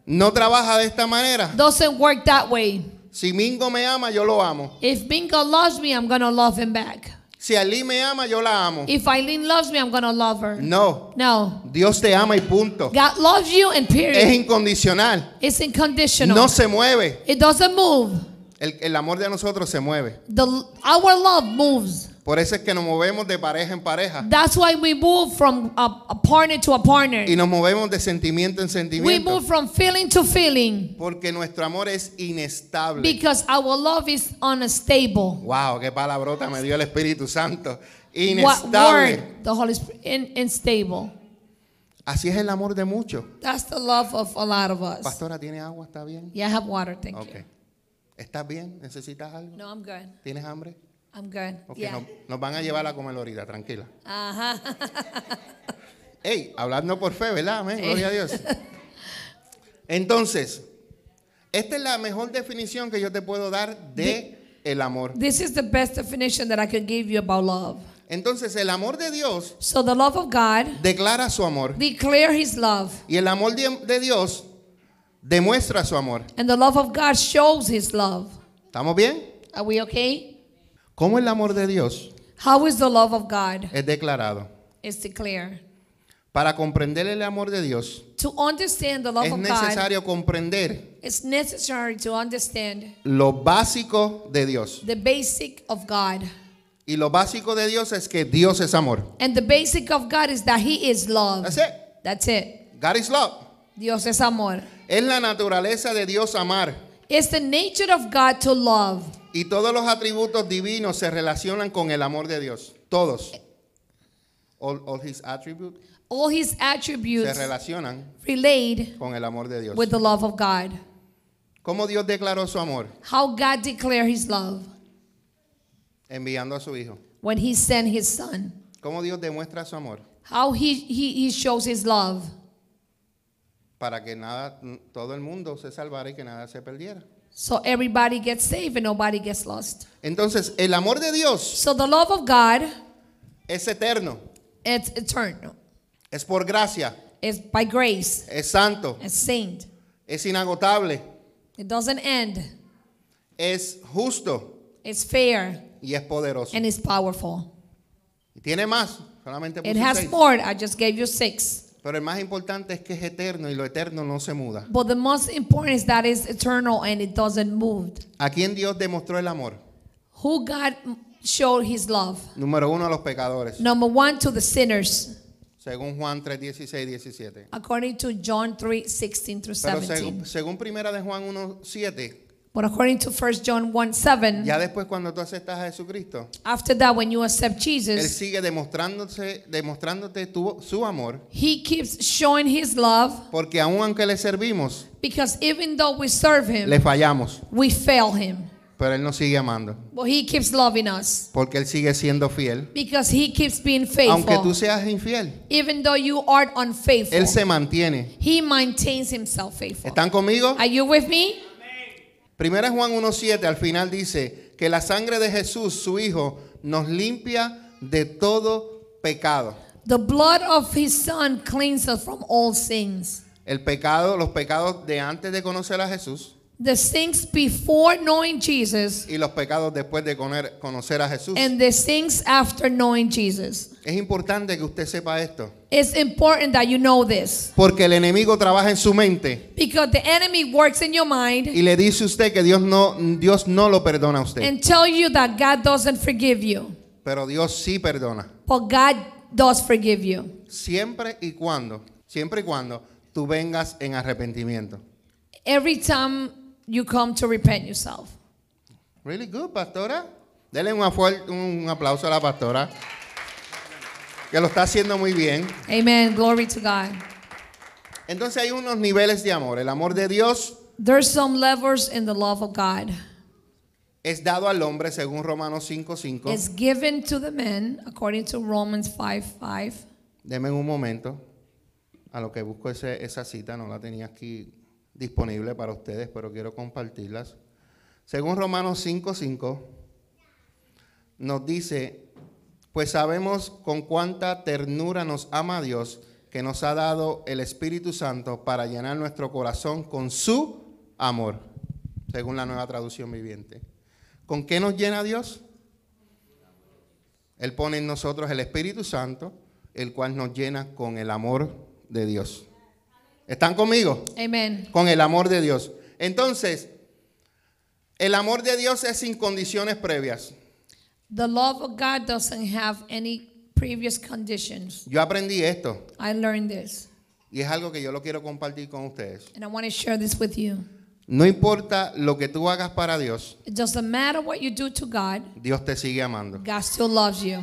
S2: no trabaja de esta manera.
S1: doesn't work that way.
S2: Si Mingo me ama, yo lo amo.
S1: If Bingo loves me, I'm to love him back.
S2: Si Ali me ama, yo la amo.
S1: If Eileen loves me, I'm to love her.
S2: No,
S1: No.
S2: Dios te ama y punto.
S1: God loves you and
S2: Es
S1: period.
S2: incondicional.
S1: It's unconditional.
S2: No se mueve.
S1: It doesn't move.
S2: El, el amor de nosotros se mueve.
S1: The, our love moves.
S2: Por eso es que nos movemos de pareja en pareja.
S1: That's why we move from a, a partner to a partner.
S2: Y nos movemos de sentimiento en
S1: We
S2: sentimiento.
S1: move from feeling to feeling
S2: Porque nuestro amor es inestable.
S1: because our love is unstable.
S2: Wow, qué palabrota me dio el Espíritu Santo.
S1: What
S2: Inestable.
S1: word? The Holy Spirit. In, unstable.
S2: Así es el amor de muchos.
S1: That's the love of a lot of us.
S2: Pastora, ¿tiene agua? ¿Está bien?
S1: Yeah, I have water. Thank
S2: Ok.
S1: you.
S2: ¿Estás bien? ¿Necesitas algo?
S1: No, I'm good.
S2: ¿Tienes hambre?
S1: I'm good.
S2: Ok,
S1: yeah.
S2: no- nos van a llevar a comer ahorita, tranquila.
S1: Uh-huh.
S2: Ey, hablando por fe, ¿verdad? Amén, gloria a Dios. Entonces, esta es la mejor definición que yo te puedo dar de el amor.
S1: This is the best definition that I could give you about love.
S2: Entonces, el amor de Dios
S1: So the love of God
S2: declara su amor
S1: declare His love,
S2: y el amor de, de Dios demuestra su amor.
S1: and the love of God shows His love.
S2: ¿Estamos bien?
S1: Are we okay?
S2: ¿Cómo el amor de Dios
S1: How is the love of God?
S2: es declarado?
S1: It's declared.
S2: Para comprender el amor de Dios,
S1: To understand the love
S2: es
S1: of God,
S2: necesario comprender
S1: it's necessary to understand
S2: lo básico de Dios.
S1: the basic of God.
S2: Y lo básico de Dios es que Dios es amor.
S1: And the basic of God is that He is love.
S2: That's it.
S1: That's it.
S2: God is love.
S1: Dios es amor.
S2: Es la naturaleza de Dios amar.
S1: It's the nature of God to love.
S2: Y todos los atributos divinos se relacionan con el amor de Dios. Todos. All, all his attributes
S1: All His
S2: se
S1: attributes
S2: relacionan
S1: relate
S2: con el amor de Dios.
S1: with the love of God.
S2: ¿Cómo Dios declaró su amor?
S1: How God declared His love
S2: Enviando a su Hijo.
S1: when He sent His Son.
S2: ¿Cómo Dios demuestra su amor?
S1: How He, he, he shows His love
S2: Para que nada, todo el mundo se salvara y que nada se perdiera.
S1: So everybody gets saved and nobody gets lost.
S2: Entonces, el amor de Dios
S1: So the love of God,
S2: es eterno,
S1: it's eternal.
S2: es por gracia,
S1: It's by grace.
S2: es santo,
S1: It's saint.
S2: es inagotable,
S1: It doesn't end.
S2: es justo
S1: It's fair
S2: y es poderoso.
S1: and it's powerful.
S2: Y tiene más, solamente
S1: It
S2: puse
S1: has
S2: seis.
S1: more. I just gave you six.
S2: Pero el más importante es que es eterno y lo eterno no se muda.
S1: But the most important is that it's eternal and it doesn't move.
S2: ¿A quién Dios demostró el amor?
S1: Who God showed his love?
S2: Número uno, a los pecadores.
S1: Number one, to the sinners,
S2: Según Juan 3, 16, 17.
S1: according to John 3 16 through
S2: Pero
S1: 17.
S2: según, según primera de Juan 1, 7,
S1: But according to 1 John 1 7,
S2: ya después cuando tú aceptas a Jesucristo,
S1: after that, when you accept
S2: Él
S1: Jesus,
S2: sigue demostrándose, demostrándote tu- su amor,
S1: he keeps showing his love
S2: porque aun aunque le servimos,
S1: because even though we serve him,
S2: le fallamos,
S1: we fail him.
S2: pero Él nos sigue amando,
S1: But he keeps loving us
S2: porque Él sigue siendo fiel.
S1: because he keeps being
S2: Aunque tú
S1: faithful.
S2: seas infiel,
S1: Even though you are unfaithful,
S2: Él se mantiene.
S1: he maintains himself faithful.
S2: ¿Están conmigo?
S1: Are you with me?
S2: Primera Juan 1.7 al final dice que la sangre de Jesús, su Hijo, nos limpia de todo pecado.
S1: The blood of his son cleanses us from all sins.
S2: El pecado, los pecados de antes de conocer a Jesús
S1: The sins before knowing Jesus
S2: y los pecados después de conocer a Jesús.
S1: and the sins after knowing Jesus.
S2: Es importante que usted sepa esto,
S1: It's important that you know this
S2: porque el enemigo trabaja en su mente
S1: because the enemy works in your mind
S2: y le dice a usted que Dios no, Dios no lo perdona a usted,
S1: and tell you that God doesn't forgive you,
S2: pero Dios sí perdona.
S1: but God does forgive you.
S2: Siempre y cuando, siempre y cuando tú vengas en arrepentimiento.
S1: Every time you come to repent yourself.
S2: Really good, pastora. Denle un, un aplauso a la pastora. Que lo está haciendo muy bien.
S1: Amen. Glory to God.
S2: Entonces hay unos niveles de amor. El amor de Dios
S1: There's some levels in the love of God.
S2: es dado al hombre según Romanos 5:5.
S1: It's given to the men according to Romans 5 5.
S2: Deme un momento. A lo que busco ese- esa cita, no la tenía aquí disponible para ustedes, pero quiero compartirlas. Según Romanos 5:5 nos dice, pues sabemos con cuánta ternura nos ama Dios, que nos ha dado el Espíritu Santo para llenar nuestro corazón con su amor, según la nueva traducción viviente. ¿Con qué nos llena Dios? Él pone en nosotros el Espíritu Santo, el cual nos llena con el amor de Dios. ¿Están conmigo?
S1: Amen.
S2: Con el amor de Dios. Entonces, el amor de Dios es sin condiciones previas.
S1: The love of God doesn't have any previous conditions.
S2: Yo aprendí esto
S1: I learned this,
S2: y es algo que yo lo quiero compartir con ustedes.
S1: and I want to share this with you.
S2: No importa lo que tú hagas para Dios,
S1: It doesn't matter what you do to God,
S2: Dios te sigue amando.
S1: God still loves you.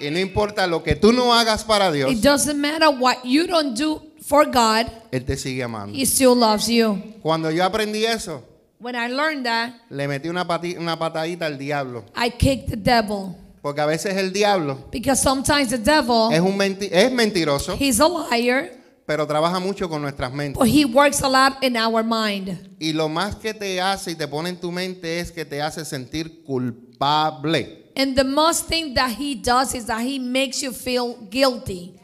S2: Y no importa lo que tú no hagas para Dios,
S1: It doesn't matter what you don't do for God,
S2: Él te sigue amando.
S1: He still loves you.
S2: Cuando yo aprendí eso,
S1: When I learned that,
S2: le metí una, pati- una patadita al diablo.
S1: I kicked the devil
S2: Porque a veces el diablo
S1: because sometimes the devil,
S2: es, un menti- es mentiroso,
S1: he's a liar,
S2: pero trabaja mucho con nuestras mentes.
S1: but he works a lot in our mind.
S2: Y lo más que te hace y te pone en tu mente es que te hace sentir culpable.
S1: And the most thing that he does is that he makes you feel guilty.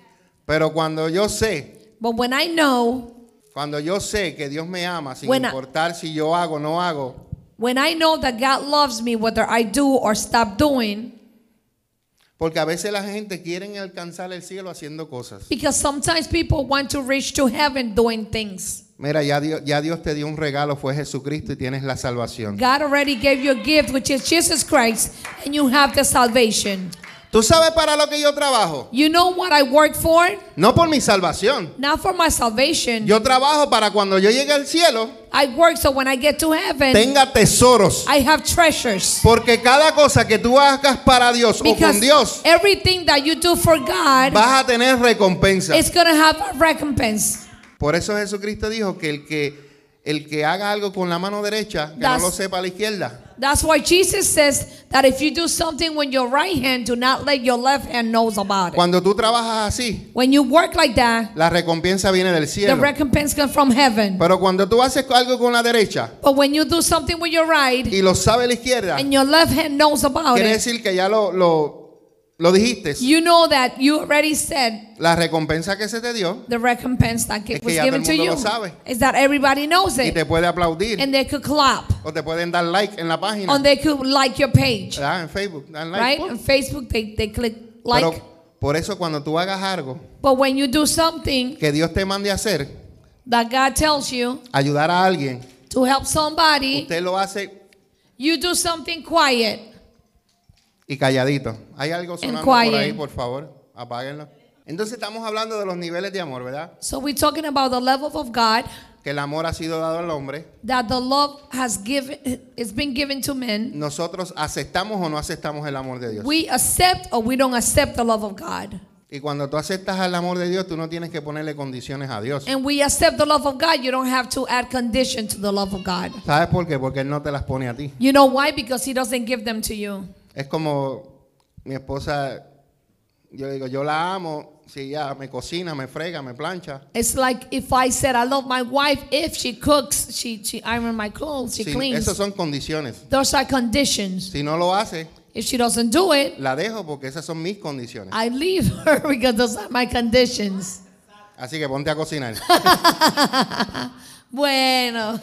S2: Pero cuando yo sé,
S1: But when I know,
S2: cuando yo sé que Dios me ama, sin
S1: When I-
S2: importar si yo hago o no hago,
S1: when I know that God loves me, whether I do or stop doing,
S2: Porque a veces la gente quiere alcanzar el cielo haciendo cosas.
S1: Because sometimes people want to reach to heaven doing things.
S2: Mira, ya Dios, ya Dios te dio un regalo, fue Jesucristo y tienes la salvación.
S1: God already gave you a gift, which is Jesus Christ, and you have the salvation.
S2: ¿Tú sabes para lo que yo trabajo?
S1: You know what I work for?
S2: No por mi salvación.
S1: Not for my salvation.
S2: Yo trabajo para cuando yo llegue al cielo
S1: I work so when I get to heaven,
S2: tenga tesoros.
S1: I have treasures.
S2: Porque cada cosa que tú hagas para Dios o con
S1: Because
S2: Dios,
S1: everything that you do for God
S2: vas a tener recompensa.
S1: is going to have a recompense.
S2: Por eso Jesucristo dijo que el que el que haga algo con la mano derecha, que no
S1: That's-
S2: lo sepa a la izquierda.
S1: That's why Jesus says that if you do something with your right hand, do not let your left hand knows about it.
S2: Cuando tú trabajas así,
S1: When you work like that,
S2: la recompensa viene del
S1: the
S2: cielo.
S1: recompense comes from heaven.
S2: Pero cuando tú haces algo con la derecha
S1: But when you do something with your right
S2: y lo sabe la izquierda,
S1: and your left hand knows about
S2: quiere
S1: it,
S2: decir que ya lo, lo, lo dijiste.
S1: you know that you already said
S2: La recompensa que se te dio
S1: the recompense that
S2: Es que
S1: was
S2: ya
S1: given
S2: todo el
S1: to you
S2: lo sabe.
S1: is that everybody knows
S2: y
S1: it
S2: te puede aplaudir
S1: and they could clap
S2: o te pueden dar like en la página.
S1: and they could like your page,
S2: ¿verdad? En Facebook, dan like.
S1: right? On Facebook, they, they click like.
S2: Pero por eso cuando tú hagas algo
S1: But when you do something
S2: que Dios te mande a hacer,
S1: that God tells you
S2: ayudar a alguien,
S1: to help somebody,
S2: usted lo hace
S1: you do something quiet.
S2: Y calladito. ¿Hay algo sonando por ahí, por favor? Apáguenlo. Entonces estamos hablando de los niveles de amor, ¿verdad?
S1: So we're talking about the level of God
S2: Que el amor ha sido dado al hombre.
S1: that the love has given it's been given to men.
S2: Nosotros aceptamos o no aceptamos el amor de Dios.
S1: We accept or we don't accept the love of God.
S2: Y cuando tú aceptas el amor de Dios, tú no tienes que ponerle condiciones a Dios.
S1: And we accept the love of God. You don't have to add condition to the love of God.
S2: ¿Sabes por qué? Porque Él no te las pone a ti.
S1: You know why? Because He doesn't give them to you.
S2: Es como mi esposa, yo digo, yo la amo, si ella me cocina, me frega, me plancha.
S1: It's like if I said I love my wife, if she cooks, she she irons my clothes, she
S2: Sí,
S1: cleans.
S2: esas son condiciones.
S1: Those are conditions.
S2: Si no lo hace,
S1: If she doesn't do it,
S2: la dejo porque esas son mis condiciones.
S1: I leave her because those are my conditions.
S2: Así que ponte a cocinar.
S1: Bueno,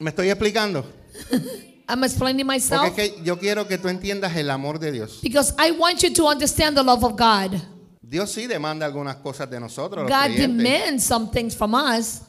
S2: ¿Me estoy explicando?
S1: I'm explaining
S2: Porque
S1: myself
S2: es que yo quiero que tú entiendas el amor de Dios.
S1: because I want you to understand the love of God.
S2: Dios sí demanda algunas cosas de nosotros, los
S1: God
S2: creyentes,
S1: demands some things from us,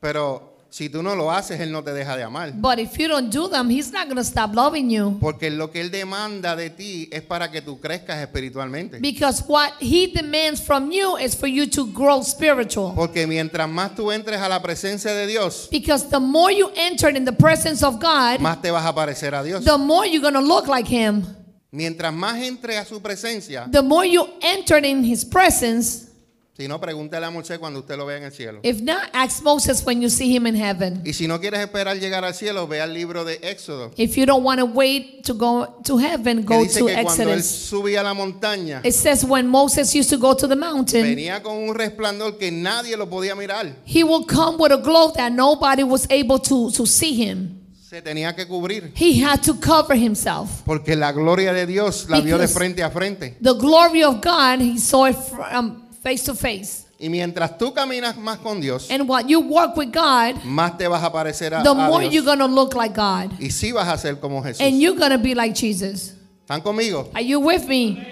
S2: pero si tú no lo haces, Él no te deja de amar.
S1: but if you don't do them, He's not going to stop loving you.
S2: Porque lo que Él demanda de ti es para que tú crezcas espiritualmente.
S1: Because what He demands from you is for you to grow spiritual.
S2: Porque mientras más tú entres a la presencia de Dios,
S1: Because the more you enter in the presence of God,
S2: más te vas a parecer a Dios.
S1: the more you're going to look like Him.
S2: Mientras más entres a su presencia,
S1: The more you enter in His presence,
S2: si no, pregúntale a Moisés cuando usted lo vea en el cielo.
S1: if not, ask Moses when you see him in heaven.
S2: Y si no quieres esperar llegar al cielo, ve al libro de Éxodo.
S1: If you don't want to wait to go to heaven,
S2: Que
S1: go
S2: dice
S1: to
S2: que cuando él
S1: Exodus.
S2: subía a la montaña,
S1: It says when Moses used to go to the mountain,
S2: venía con un resplandor que nadie lo podía mirar.
S1: he will come with a glow that nobody was able to, to see him.
S2: Se tenía que cubrir.
S1: He had to cover himself.
S2: Porque la gloria de Dios la vio de
S1: Because-
S2: frente a frente.
S1: The glory of God, he saw it from face to face.
S2: Y mientras tú caminas más con Dios,
S1: And what you work with God,
S2: más te vas a parecer a,
S1: the
S2: a
S1: more
S2: Dios.
S1: you're going to look like God.
S2: Y sí vas a ser como Jesús.
S1: And you're going to be like Jesus.
S2: ¿Están conmigo?
S1: Are you with me?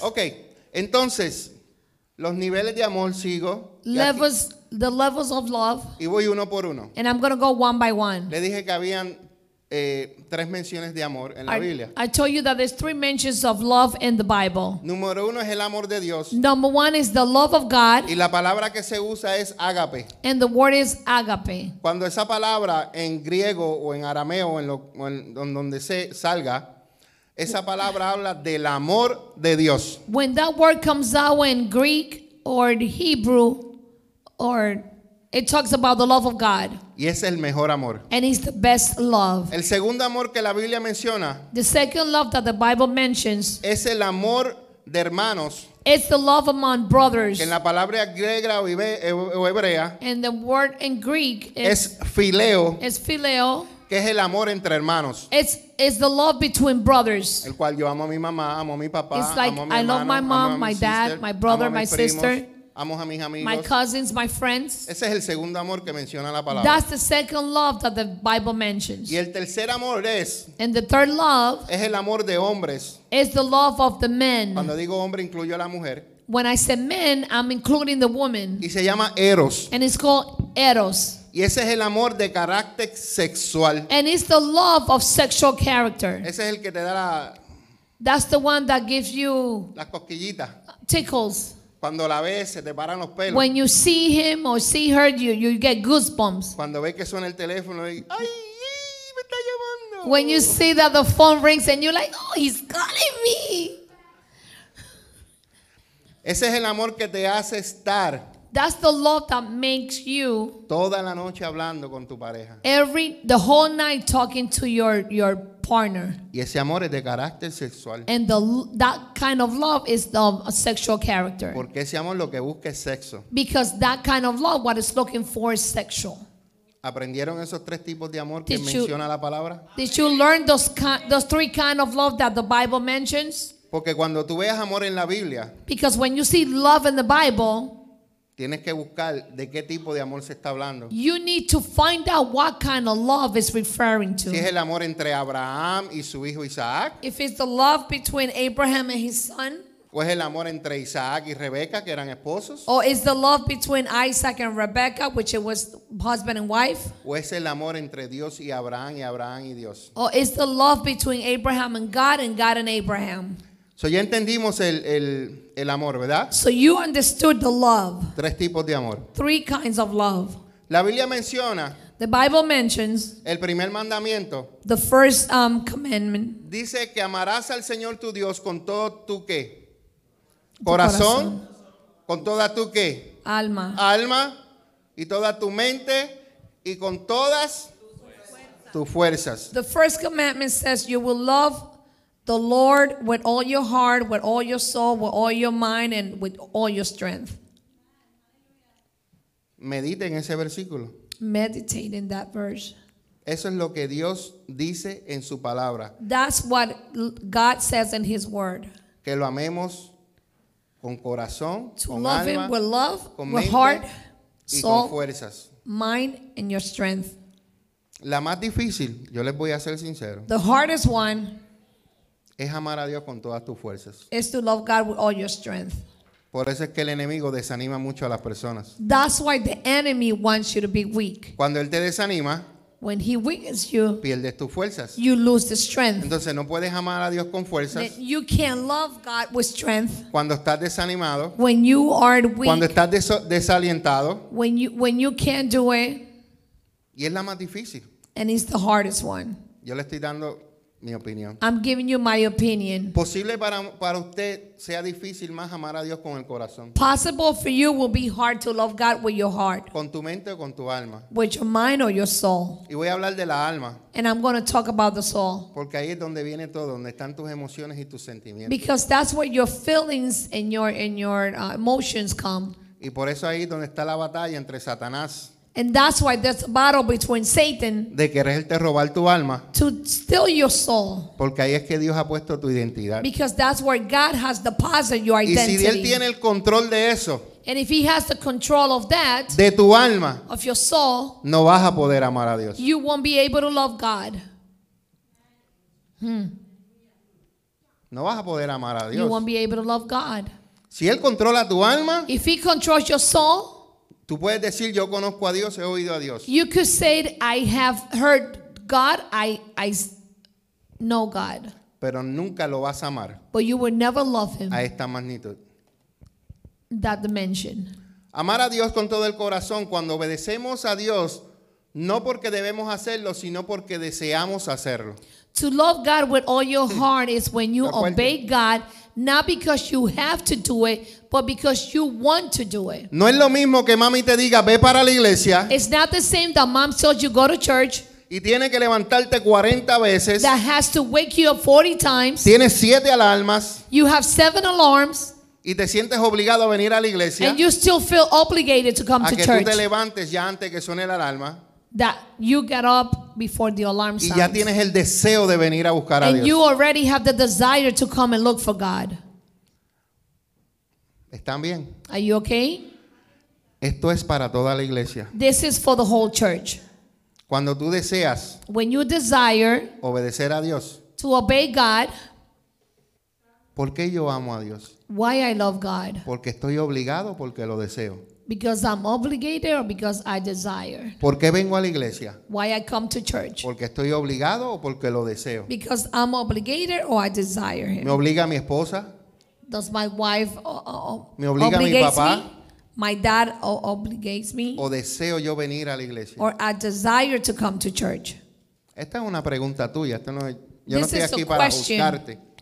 S2: Ok, entonces, los niveles de amor sigo.
S1: Levels, the levels of love.
S2: Y voy uno por uno.
S1: And I'm going to go one by one.
S2: Le dije que habían eh, tres menciones de amor en la
S1: I,
S2: Biblia.
S1: I told you that there's three mentions of love in the Bible.
S2: Número uno es el amor de Dios.
S1: Number one is the love of God,
S2: Y la palabra que se usa es ágape.
S1: and the word is agape.
S2: Cuando esa palabra en griego o en arameo en, lo- en don- donde se salga, esa palabra habla del amor de Dios.
S1: When that word comes out in Greek or Hebrew, or it talks about the love of God,
S2: Y es el mejor amor.
S1: and it's the best love.
S2: El segundo amor que la Biblia menciona
S1: The second love that the Bible mentions
S2: es el amor de hermanos,
S1: is the love among brothers.
S2: en la palabra griega o hebrea
S1: And the word in Greek is,
S2: es fileo,
S1: is phileo.
S2: que es el amor entre hermanos.
S1: It's, it's the love between brothers.
S2: El cual yo amo a mi mamá, amo a mi papá,
S1: It's like
S2: amo a mi
S1: I love
S2: hermano,
S1: my mom, my dad, my brother, my
S2: primos,
S1: sister.
S2: Amo a mis
S1: my
S2: amigos.
S1: cousins, my friends.
S2: Ese es el segundo amor que menciona la palabra.
S1: That's the second love that the Bible mentions.
S2: Y el tercer amor es,
S1: And the third love
S2: es el amor de hombres.
S1: is the love of the men.
S2: Cuando digo hombre, incluyo a la mujer.
S1: When I say men, I'm including the woman.
S2: Y se llama eros.
S1: And it's called eros.
S2: Y ese es el amor de carácter sexual.
S1: And it's the love of sexual character.
S2: Ese es el que te da la-
S1: That's the one that gives you
S2: las cosquillitas.
S1: tickles.
S2: Cuando la ves, se te paran los pelos.
S1: When you see him or see her, you, you get goosebumps.
S2: Cuando ves que suena el teléfono y, ¡ay, ay, me está llamando!
S1: When you see that the phone rings and you're like, oh, he's calling me.
S2: Ese es el amor que te hace estar
S1: That's the love that makes you
S2: toda la noche hablando con tu pareja.
S1: every the whole night talking to your your partner.
S2: Y ese amor es de carácter sexual.
S1: And the that kind of love is the sexual character.
S2: Porque ese amor lo que busca es sexo.
S1: Because that kind of love, what it's looking for is sexual.
S2: ¿Aprendieron esos tres tipos de amor que
S1: Did you-
S2: menciona la palabra?
S1: Did you learn those those three kind of love that the Bible mentions?
S2: Porque cuando tú veas amor en la Biblia,
S1: Because when you see love in the Bible,
S2: tienes que buscar de qué tipo de amor se está hablando.
S1: you need to find out what kind of love is referring
S2: Si es
S1: to.
S2: el amor entre Abraham y su hijo Isaac,
S1: If it's the love between Abraham and his son,
S2: o es el amor entre Isaac y Rebeca, que eran esposos,
S1: or is the love between Isaac and Rebekah, which it was husband and wife,
S2: o es el amor entre Dios y Abraham y Abraham y Dios.
S1: or is the love between Abraham and God and God and Abraham?
S2: So ya entendimos el, el- el amor, ¿verdad?
S1: So you understood the love,
S2: Tres tipos de amor.
S1: three kinds of love.
S2: La Biblia menciona
S1: The Bible mentions
S2: el primer mandamiento.
S1: the first um, commandment
S2: Dice que amarás al Señor tu Dios con todo tu qué?
S1: Tu
S2: Corazón, con toda tu qué?
S1: alma,
S2: Alma y toda tu mente y con todas tus fuerzas.
S1: The first commandment says you will love the Lord with all your heart, with all your soul, with all your mind, and with all your strength.
S2: Medite en ese versículo.
S1: Meditate in that verse.
S2: Eso es lo que Dios dice en su palabra.
S1: That's what God says in His Word.
S2: Que lo amemos con corazón,
S1: To
S2: con
S1: love Him with love,
S2: con
S1: with
S2: mente
S1: heart,
S2: y con
S1: soul,
S2: fuerzas.
S1: mind, and your strength.
S2: La más difícil, yo les voy a ser sincero,
S1: The hardest one
S2: es amar a Dios con todas tus fuerzas.
S1: is to love God with all your strength.
S2: Por eso es que el enemigo desanima mucho a las personas.
S1: That's why the enemy wants you to be weak.
S2: Cuando él te desanima,
S1: When he weakens you,
S2: pierdes tus fuerzas.
S1: you lose the strength.
S2: Entonces no puedes amar a Dios con fuerzas
S1: That you can't love God with strength
S2: cuando estás desanimado,
S1: when you are weak.
S2: cuando estás deso- desalientado,
S1: when you when you can't do it
S2: y es la más difícil.
S1: and it's the hardest one
S2: Yo le estoy dando mi opinión.
S1: i'm giving you my opinion
S2: Posible para, para usted sea difícil más amar a Dios con el corazón,
S1: possible for you will be hard to love god with your heart
S2: con tu mente o con tu alma.
S1: with your mind or your soul
S2: Y voy a hablar de la alma,
S1: and i'm going to talk about the soul
S2: porque ahí es donde viene todo, donde están tus emociones y tus sentimientos.
S1: because that's where your feelings and your and your uh, emotions come
S2: Y por eso ahí es donde está la batalla entre Satanás
S1: and that's why there's a battle between satan
S2: de quererte robar tu alma,
S1: to steal your soul
S2: porque ahí es que Dios ha puesto tu identidad.
S1: because that's where god has deposited your
S2: Y si Él
S1: identity
S2: tiene el control de eso,
S1: and if he has the control of that
S2: de tu alma,
S1: of your soul
S2: no vas a poder amar a Dios.
S1: you won't be able to love God.
S2: No vas a poder amar a
S1: You won't be able to love God.
S2: Si Él controla tu alma,
S1: If He controls your soul,
S2: tú puedes decir, yo conozco a Dios, he oído a Dios.
S1: you could say, I have heard God, I, I know God.
S2: Pero nunca lo vas a amar
S1: But you will never love Him,
S2: a esta magnitud.
S1: that dimension.
S2: Amar a Dios con todo el corazón, cuando obedecemos a Dios, no porque debemos hacerlo, sino porque deseamos hacerlo.
S1: To love God with all your heart is when you obey God, not because you have to do it, but because you want to do it.
S2: No es lo mismo que mami te diga, ve para la iglesia
S1: It's not the same that mom tells you go to church,
S2: y tienes que levantarte 40 veces,
S1: that has to wake you up 40 times.
S2: tienes siete alarmas
S1: You have seven alarms.
S2: y te sientes obligado a venir a la iglesia,
S1: And you still feel obligated to come
S2: a
S1: to
S2: que tú
S1: church.
S2: te levantes ya antes que suene la alarma
S1: That you get up before the alarm
S2: y ya tienes el deseo de venir a buscar a
S1: And you
S2: Dios.
S1: already have the desire to come and look for God.
S2: ¿Están bien?
S1: Are you okay?
S2: Esto es para toda la iglesia.
S1: This is for the whole church.
S2: Cuando tú deseas
S1: When you desire
S2: obedecer a Dios,
S1: to obey God,
S2: ¿por qué yo amo a Dios?
S1: why I love God?
S2: Porque estoy obligado, porque lo deseo.
S1: Because I'm obligated or because I desire?
S2: ¿Por qué vengo a la iglesia?
S1: Why I come to church?
S2: ¿Porque estoy obligado o porque lo deseo?
S1: Because I'm obligated or I desire
S2: ¿Me
S1: Him?
S2: obliga mi esposa?
S1: Does my wife uh,
S2: ¿Me obliga mi
S1: obligates
S2: papá?
S1: me? My dad uh, obligates me?
S2: ¿O deseo yo venir a la iglesia?
S1: Or I desire to come to church?
S2: Esta es una pregunta tuya. Esto no es- yo no
S1: This
S2: estoy
S1: is
S2: aquí
S1: a
S2: para
S1: question.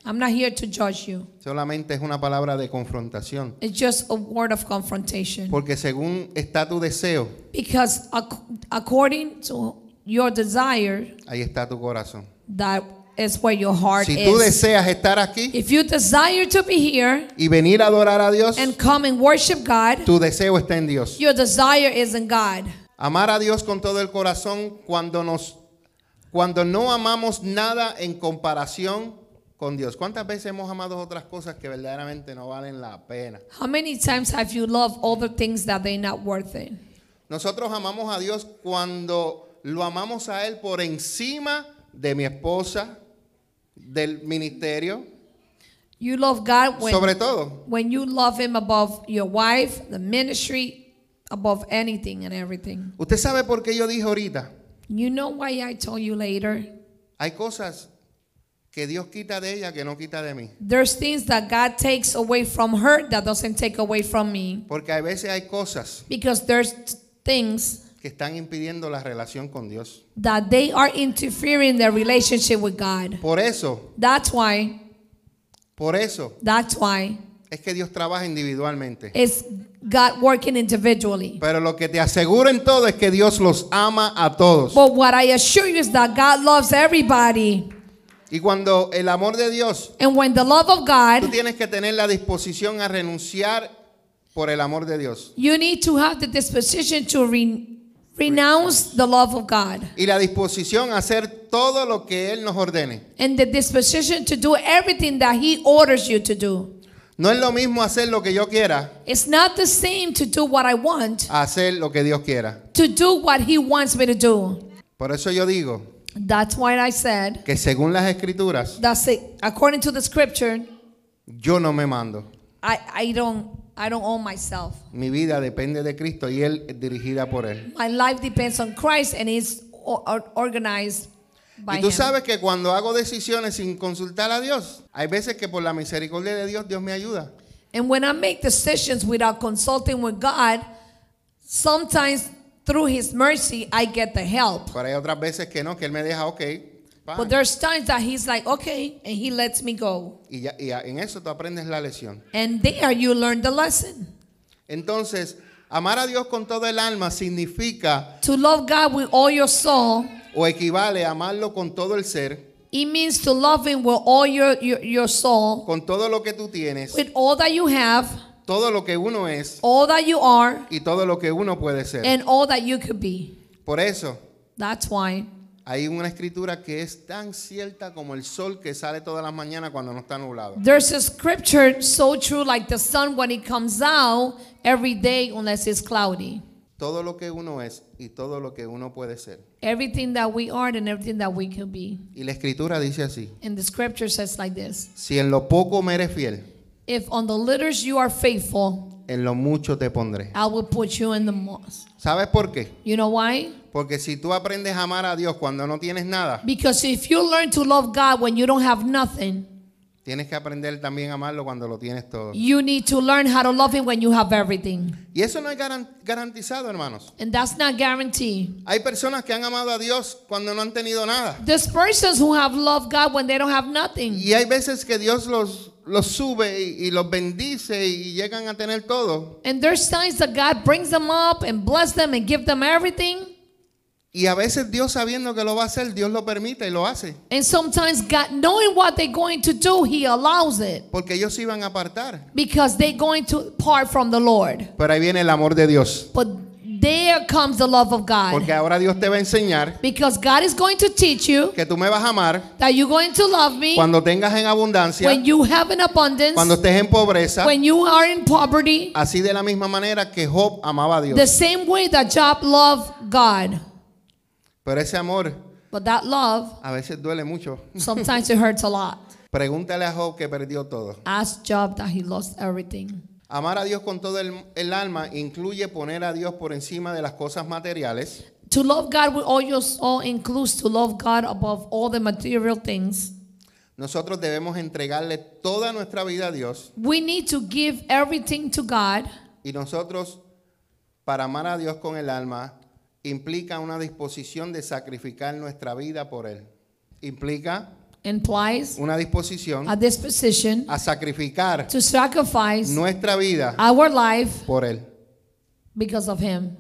S1: I'm not here to judge you.
S2: Solamente es una palabra de confrontación.
S1: It's just a word of confrontation.
S2: Porque según está tu deseo,
S1: Because ac- according to your desire,
S2: ahí está tu corazón.
S1: that is where your heart
S2: Si tú
S1: is.
S2: deseas estar aquí
S1: If you desire to be here
S2: y venir a adorar a Dios,
S1: and come and worship God,
S2: tu deseo está en Dios.
S1: your desire is in God.
S2: Amar a Dios con todo el corazón cuando nos cuando no amamos nada en comparación con Dios. ¿Cuántas veces hemos amado otras cosas que verdaderamente no valen la pena?
S1: How many times have you loved other things that they're not worth it?
S2: Nosotros amamos a Dios cuando lo amamos a Él por encima de mi esposa, del ministerio,
S1: You love God when,
S2: sobre todo.
S1: when you love Him above your wife, the ministry, above anything and everything.
S2: ¿Usted sabe por qué yo dije ahorita?
S1: You know why I told you later?
S2: Hay cosas que Dios quita de ella que no quita de mí.
S1: There's things that God takes away from her that doesn't take away from me.
S2: Porque a veces hay cosas
S1: Because there's things
S2: que están impidiendo la relación con Dios.
S1: that they are interfering their relationship with God.
S2: Por eso,
S1: That's why,
S2: por eso
S1: that's why
S2: es que Dios trabaja individualmente.
S1: it's God working individually.
S2: Pero lo que te aseguro en todo es que Dios los ama a todos.
S1: But what I assure you is that God loves everybody.
S2: Y cuando el amor de Dios,
S1: And when the love of
S2: tú
S1: God,
S2: tienes que tener la disposición a renunciar por el amor de Dios.
S1: you need to have the disposition to re- renounce the love of God
S2: Y la disposición a hacer todo lo que Él nos ordene.
S1: and the disposition to do everything that He orders you to do.
S2: No es lo mismo hacer lo que yo quiera
S1: It's not the same to do what I want,
S2: a hacer lo que Dios quiera.
S1: to do what He wants me to do.
S2: Por eso yo digo
S1: That's why I said
S2: que según las escrituras,
S1: that's it. According to the scripture,
S2: yo no me mando.
S1: I, I don't I don't own myself.
S2: Mi vida depende de Cristo y Él es dirigida por Él.
S1: My life depends on Christ and is organized by
S2: Y tú sabes que cuando hago decisiones sin consultar a Dios, hay veces que por la misericordia de Dios, Dios me ayuda.
S1: And when I make decisions without consulting with God, sometimes through His mercy I get the help.
S2: Pero hay otras veces que no, que Él me deja, ok. fine.
S1: But there's times that He's like, okay, and He lets me go.
S2: Y, ya, y en eso tú aprendes la lección.
S1: And there you learn the lesson.
S2: Entonces, amar a Dios con todo el alma significa
S1: To love God with all your soul,
S2: o equivale a amarlo con todo el ser,
S1: it means to love Him with all your, your, your soul,
S2: con todo lo que tú tienes,
S1: with all that you have,
S2: todo lo que uno es
S1: all that you are,
S2: y todo lo que uno puede ser.
S1: and all that you could be.
S2: Por eso,
S1: That's why
S2: hay una escritura que es tan cierta como el sol que sale todas las mañanas cuando no está nublado.
S1: there's a scripture so true like the sun when it comes out every day unless it's cloudy.
S2: Todo lo que uno es y todo lo que uno puede ser.
S1: Everything that we are and everything that we could be.
S2: Y la escritura dice así,
S1: And the scripture says like this
S2: si en lo poco me eres fiel,
S1: If on the litters you are faithful,
S2: en lo mucho te pondré.
S1: I will put you in the most.
S2: ¿Sabes por qué?
S1: You know why?
S2: Porque si tú aprendes a amar a Dios cuando no tienes nada,
S1: Because if you learn to love God when you don't have nothing,
S2: tienes que aprender también a amarlo cuando lo tienes todo.
S1: you need to learn how to love Him when you have everything.
S2: Y eso no es garan- garantizado, hermanos.
S1: And that's not guaranteed.
S2: Hay personas que han amado a Dios cuando no han tenido nada.
S1: There's persons who have loved God when they don't have nothing.
S2: Y hay veces que Dios los, los sube y, y los bendice y llegan a tener todo.
S1: And there's times that God brings them up and bless them and give them everything.
S2: Y a veces Dios sabiendo que lo va a hacer, Dios lo permite y lo hace.
S1: And sometimes God, knowing what they're going to do, He allows it
S2: Porque ellos se iban a apartar.
S1: because they're going to part from the Lord.
S2: Pero ahí viene el amor de Dios.
S1: But there comes the love of God.
S2: Porque ahora Dios te va a enseñar
S1: Because God is going to teach you
S2: que tú me vas a amar
S1: that you're going to love me
S2: cuando tengas en abundancia,
S1: when you have an abundance,
S2: cuando estés en pobreza,
S1: when you are in poverty,
S2: así de la misma manera que Job amaba a Dios.
S1: the same way that Job loved God.
S2: Pero ese amor
S1: But that love,
S2: a veces duele mucho.
S1: sometimes it hurts a lot.
S2: Pregúntale a Job que perdió todo.
S1: Ask Job that he lost everything.
S2: Amar a Dios con todo el, el alma incluye poner a Dios por encima de las cosas materiales,
S1: To love God with all your soul includes to love God above all the material things.
S2: Nosotros debemos entregarle toda nuestra vida a Dios
S1: We need to give everything to God.
S2: y nosotros, para amar a Dios con el alma, implica una disposición de sacrificar nuestra vida por Él. Implica
S1: implies
S2: una disposición
S1: a disposition
S2: a sacrificar
S1: to sacrifice
S2: nuestra vida
S1: our life
S2: por Él.
S1: because of Him.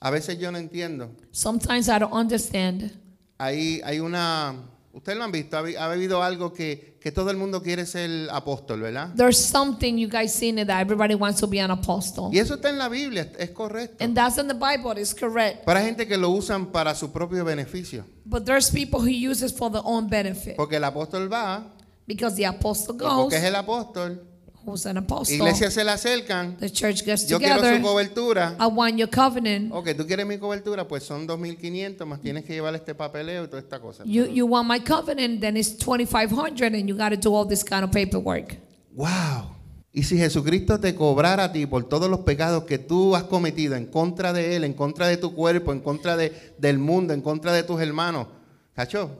S2: A veces yo no entiendo.
S1: Sometimes I don't understand.
S2: Ahí hay una... Ustedes lo han visto, ha habi- ha habido algo que, que todo el mundo quiere ser apóstol, ¿verdad?
S1: There's something you guys seen it that everybody wants to be an apostle.
S2: Y eso está en la Biblia, es correcto.
S1: And that's in the Bible, it's correct.
S2: Para gente que lo usan para su propio beneficio.
S1: But there's people who use it for their own benefit.
S2: Porque el apóstol va,
S1: Because the apostle goes,
S2: porque es el apóstol,
S1: who's an apostle.
S2: iglesias se le acercan,
S1: The church gets
S2: yo quiero su
S1: together.
S2: cobertura.
S1: I want your covenant.
S2: Ok, tú quieres mi cobertura, pues son 2.500, más tienes que llevar este papeleo y toda esta cosa.
S1: You you want my covenant, then it's 2500 and you got to do all this kind of paperwork.
S2: ¡Wow! Y si Jesucristo te cobrara a ti por todos los pecados que tú has cometido en contra de Él, en contra de tu cuerpo, en contra de, del mundo, en contra de tus hermanos, ¿cacho?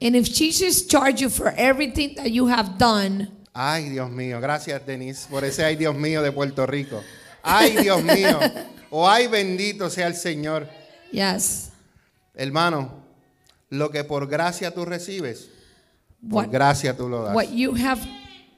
S1: And if Jesus charged you for everything that you have done,
S2: Ay, Dios mío, gracias Denise por ese ay, Dios mío de Puerto Rico. Ay, Dios mío. O ay, bendito sea el Señor.
S1: yes.
S2: Hermano, lo que por gracia tú recibes, por
S1: What
S2: gracia tú lo das.
S1: what you have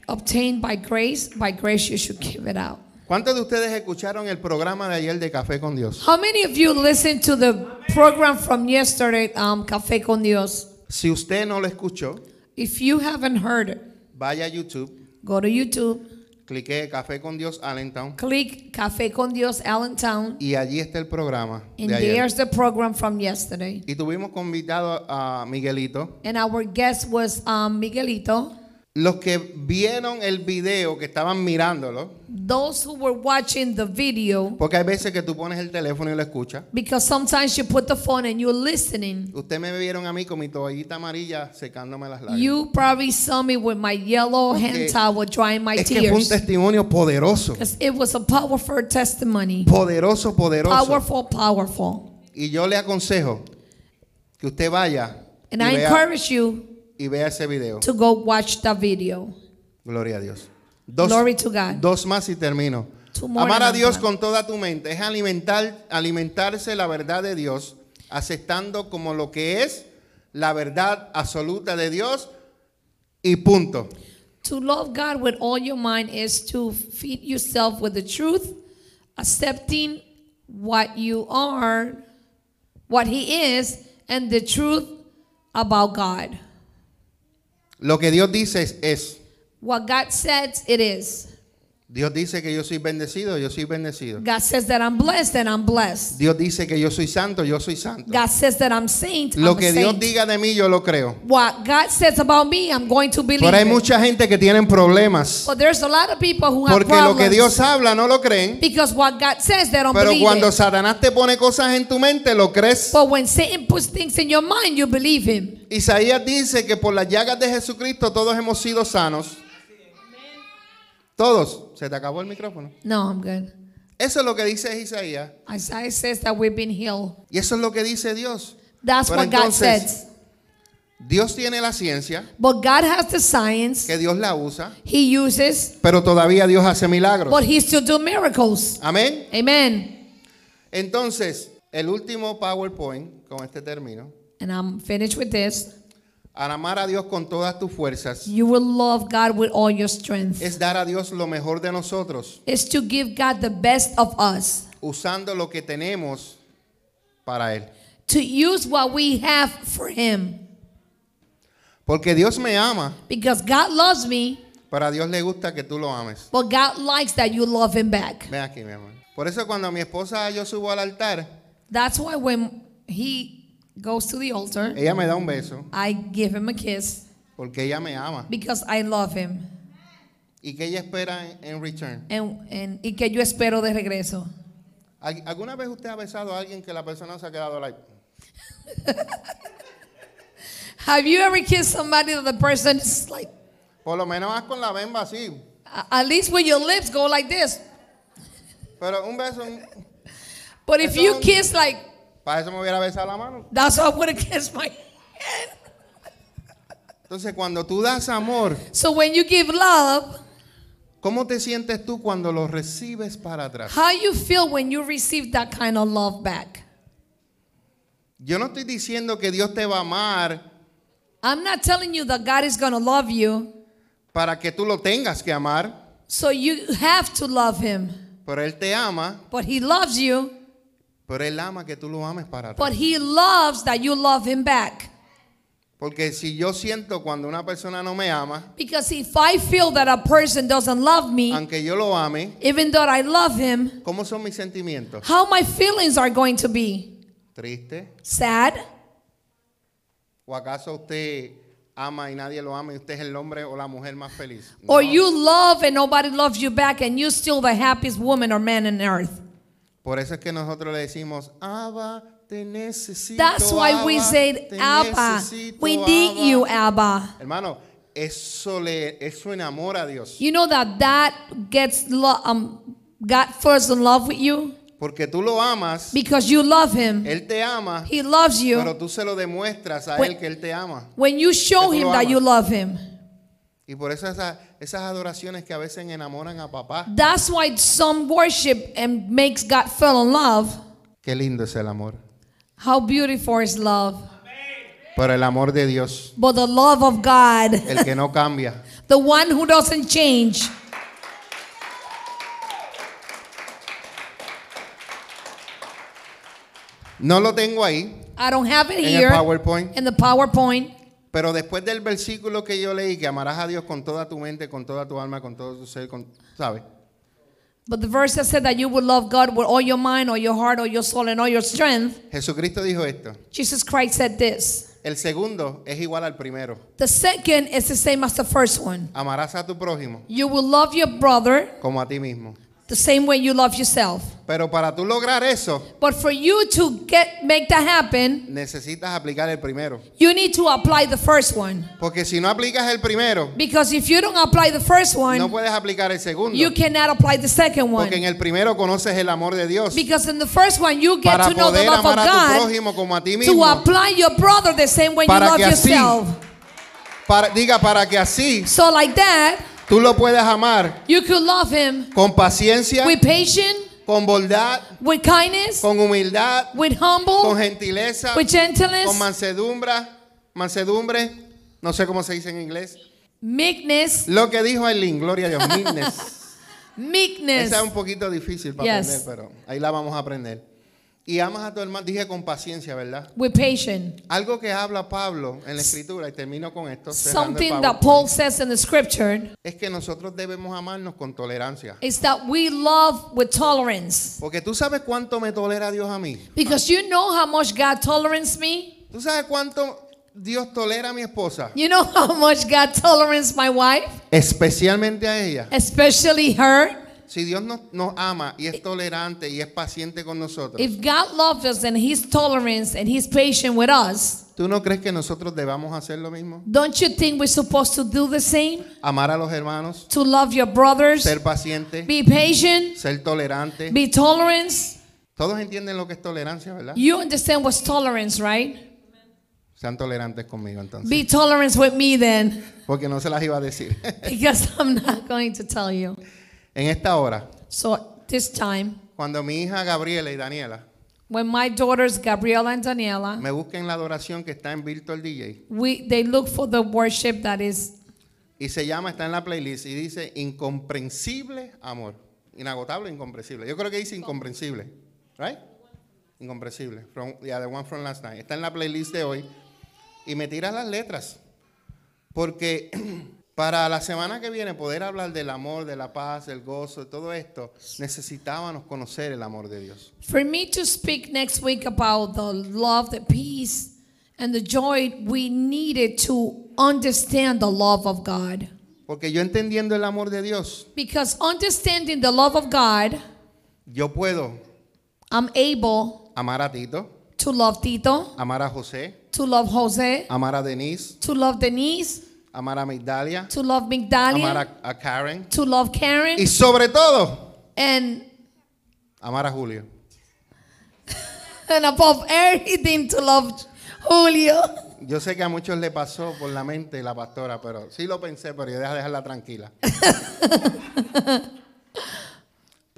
S1: obtained by grace, by grace you should give it out.
S2: ¿Cuántos de ustedes escucharon el programa de ayer de Café con Dios?
S1: How many of you listened to the program from yesterday, um, Café con Dios?
S2: Si usted no lo escuchó,
S1: If you haven't heard it,
S2: vaya a YouTube,
S1: go to YouTube,
S2: clique Café con Dios Allentown
S1: click Café con Dios Allentown,
S2: y allí está el programa
S1: and
S2: de ayer.
S1: there's the program from yesterday.
S2: Y tuvimos convidado a Miguelito.
S1: And our guest was um, Miguelito.
S2: Los que vieron el video, que estaban mirándolo,
S1: Those who were watching the video,
S2: porque hay veces que tú pones el teléfono y lo escuchas.
S1: because sometimes you put the phone and you're listening.
S2: Ustedes me vieron a mí con mi toallita amarilla secándome las lágrimas.
S1: You probably saw me with my yellow
S2: Porque
S1: hand towel drying my
S2: es que fue un
S1: tears.
S2: testimonio poderoso.
S1: Because it was a powerful testimony.
S2: Poderoso, poderoso.
S1: Powerful, powerful.
S2: Y yo le aconsejo que usted vaya y
S1: And I
S2: vea,
S1: encourage you
S2: y vea ese video.
S1: to go watch the video.
S2: Gloria a Dios. Dos,
S1: Glory to God.
S2: dos más y termino.
S1: Two more
S2: Amar a Dios con toda tu mente es alimentar, alimentarse la verdad de Dios, aceptando como lo que es la verdad absoluta de Dios y punto.
S1: To love God with all your mind is to feed yourself with the truth, accepting what you are, what He is, and the truth about God.
S2: Lo que Dios dice es, es.
S1: What God says, it is.
S2: Dios dice que yo soy bendecido, yo soy bendecido.
S1: God says that I'm blessed, and I'm blessed.
S2: Dios dice que yo soy santo, yo soy santo.
S1: God says that I'm saint,
S2: Lo
S1: I'm
S2: que Dios
S1: saint.
S2: diga de mí, yo lo creo.
S1: What God says about me, I'm going to believe
S2: Pero hay mucha gente que tienen problemas.
S1: But there's a lot of people who have
S2: Porque lo que
S1: problems
S2: Dios habla no lo creen.
S1: because what God says, they don't
S2: Pero
S1: believe
S2: cuando
S1: it.
S2: Satanás te pone cosas en tu mente, lo crees.
S1: But when Satan puts things in your mind, you believe him.
S2: Isaías dice que por las llagas de Jesucristo todos hemos sido sanos. Todos. Se te acabó el micrófono.
S1: No, I'm good.
S2: Eso es lo que dice Isaías.
S1: Isaiah says that we've been healed.
S2: Y eso es lo que dice Dios.
S1: That's
S2: Pero
S1: what God
S2: entonces-
S1: says.
S2: Dios tiene la ciencia,
S1: But God has the science
S2: que Dios la usa,
S1: He uses,
S2: pero todavía Dios hace milagros.
S1: but He still do miracles.
S2: Amén.
S1: Amen.
S2: Entonces, el último PowerPoint, con este término,
S1: And I'm finished with this.
S2: Al amar a Dios con todas tus fuerzas,
S1: You will love God with all your strength.
S2: es dar a Dios lo mejor de nosotros,
S1: It's to give God the best of us.
S2: usando lo que tenemos para Él.
S1: To use what we have for Him.
S2: Porque Dios me ama
S1: Because God loves me
S2: Pero a Dios le gusta que tú lo ames.
S1: But God likes that you love Him back.
S2: Ven aquí, mi amor. Por eso cuando mi esposa yo subo al altar,
S1: That's why when He goes to the altar,
S2: ella me da un beso
S1: I give Him a kiss
S2: porque ella me ama.
S1: because I love Him.
S2: ¿Y que ella espera en, en return?
S1: And, and, y que yo espero de regreso.
S2: ¿Al- ¿Alguna vez usted ha besado a alguien que la persona se ha quedado like?
S1: Have you ever kissed somebody that the person is like,
S2: Por lo menos haz con la bemba así.
S1: a- at least when your lips go like this?
S2: Pero un beso, un-
S1: But if you kiss like,
S2: para eso me hubiera besado la mano.
S1: that's how I would have kissed my head.
S2: Entonces, cuando tú das amor,
S1: So when you give love,
S2: ¿cómo te sientes tú cuando lo recibes para atrás?
S1: how you feel when you receive that kind of love back?
S2: Yo no estoy diciendo que Dios te va a amar
S1: I'm not telling you that God is going to love you,
S2: para que tú lo tengas que amar,
S1: so you have to love Him.
S2: pero Él te ama,
S1: But He loves you,
S2: pero Él ama que tú lo ames para
S1: but. He loves that you love Him back.
S2: Porque si yo siento cuando una persona no me ama,
S1: Because if I feel that a person doesn't love me,
S2: aunque yo lo ame,
S1: even though I love him,
S2: ¿cómo son mis sentimientos?
S1: how my feelings are going to be?
S2: ¿Triste?
S1: Sad?
S2: ¿O acaso usted ama y nadie lo ama y usted es el hombre o la mujer más feliz?
S1: Or
S2: No.
S1: you love and nobody loves you back and you're still the happiest woman or man on earth?
S2: Por eso es que nosotros le decimos, Abba, te necesito.
S1: That's why we
S2: Abba, te
S1: Abba,
S2: necesito,
S1: we need
S2: Abba".
S1: you, Abba.
S2: Hermano, eso le eso enamora a Dios.
S1: You know that that gets lo- um, God first in love with you
S2: Porque tú lo amas,
S1: because you love him.
S2: Él te ama,
S1: He loves
S2: pero
S1: you
S2: tú se lo demuestras a
S1: When-
S2: Él que Él te ama.
S1: when you show him that you love him.
S2: Y por eso esas, esas adoraciones que a veces enamoran a papá.
S1: That's why some worship and makes God fall in love.
S2: Qué lindo es el amor.
S1: How beautiful is love.
S2: Pero el amor de Dios,
S1: But the love of God,
S2: el que no cambia.
S1: the one who doesn't change.
S2: No lo tengo ahí
S1: I don't have it
S2: en el
S1: here
S2: PowerPoint,
S1: in the PowerPoint.
S2: Pero después del versículo que yo leí, que amarás a Dios con toda tu mente, con toda tu alma, con todo tu ser, con, ¿sabes?
S1: But the verse that said that you would love God with all your mind, all your heart, all your soul, and all your strength.
S2: Jesucristo dijo esto.
S1: Jesus Christ said this.
S2: El segundo es igual al primero.
S1: The second is the same as the first one.
S2: Amarás a tu prójimo
S1: You will love your brother
S2: como a ti mismo.
S1: The same way you love yourself.
S2: Pero para tú lograr eso,
S1: But for you to get make that happen,
S2: necesitas aplicar el primero.
S1: you need to apply the first one.
S2: Porque si no aplicas el primero,
S1: Because if you don't apply the first
S2: no
S1: one,
S2: puedes aplicar el segundo.
S1: you cannot apply the second one.
S2: Porque en el primero conoces el amor de Dios.
S1: Because in the first one you get
S2: Para
S1: to know the
S2: poder
S1: love of
S2: amar a tu
S1: God
S2: prójimo como a ti
S1: to
S2: mismo.
S1: apply your brother the same way you
S2: Para
S1: love
S2: que así-
S1: yourself.
S2: Para, diga, para que así
S1: So like that,
S2: tú lo puedas amar
S1: you could love him
S2: con paciencia,
S1: with patience,
S2: con bondad,
S1: with kindness,
S2: con humildad,
S1: with
S2: con
S1: humble,
S2: gentileza,
S1: with
S2: con
S1: gentleness,
S2: mansedumbre, mansedumbre, no sé cómo se dice en inglés.
S1: meekness,
S2: Lo que dijo Aileen, gloria a Dios, meekness.
S1: meekness.
S2: Esa es un poquito difícil para
S1: Yes.
S2: aprender, pero ahí la vamos a aprender. Y amas a tu hermano, dije con paciencia, ¿verdad?
S1: with patience.
S2: Algo que habla Pablo en la escritura, y termino con esto,
S1: Something that Paul says in the scripture
S2: es que nosotros debemos amarnos con tolerancia.
S1: is that we love with tolerance.
S2: Porque tú sabes cuánto me tolera Dios a mí.
S1: Because you know how much God tolerates me.
S2: Tú sabes cuánto Dios tolera a mi esposa,
S1: You know how much God tolerates my wife,
S2: especialmente a ella.
S1: especially her.
S2: Si Dios nos, nos ama y es tolerante y es paciente con nosotros,
S1: If God loves us and He's tolerant and He's patient with us,
S2: ¿tú no crees que nosotros debamos hacer lo mismo?
S1: don't you think we're supposed to do the same?
S2: Amar a los hermanos,
S1: To love your brothers,
S2: ser paciente,
S1: be patient,
S2: ser tolerante.
S1: be tolerant.
S2: Todos entienden lo que es tolerancia, ¿verdad?
S1: You understand what's tolerance, right?
S2: Sean tolerantes conmigo entonces.
S1: Be tolerant with me then,
S2: Porque no se las iba a decir.
S1: because I'm not going to tell you.
S2: En esta hora,
S1: So this time,
S2: cuando mi hija Gabriela y Daniela
S1: when my daughters Gabriela and Daniela,
S2: me busquen la adoración que está en Virtual DJ
S1: we they look for the worship that is
S2: y se llama, está en la playlist y dice incomprensible amor. Inagotable, incomprensible. Yo creo que dice incomprensible. Right? Incomprensible. From, yeah, the one from last night. Está en la playlist de hoy. Y me tira las letras. Porque Para la semana que viene poder hablar del amor, de la paz, del gozo, de todo esto, necesitábamos conocer el amor de Dios.
S1: For me to speak next week about the love, the peace, and the joy, we needed to understand the love of God.
S2: Porque yo entendiendo el amor de Dios,
S1: Because understanding the love of God,
S2: yo puedo
S1: I'm able
S2: amar a Tito,
S1: to love Tito,
S2: amar a José,
S1: to love Jose,
S2: amar a Denise,
S1: to love Denise,
S2: amar a Migdalia,
S1: to love
S2: amar
S1: Migdalia,
S2: a, a Karen
S1: to love Karen,
S2: y sobre todo
S1: and
S2: amar a Julio.
S1: and above everything to love Julio.
S2: Yo sé que a muchos le pasó por la mente la pastora, pero sí lo pensé, pero yo deja dejarla tranquila.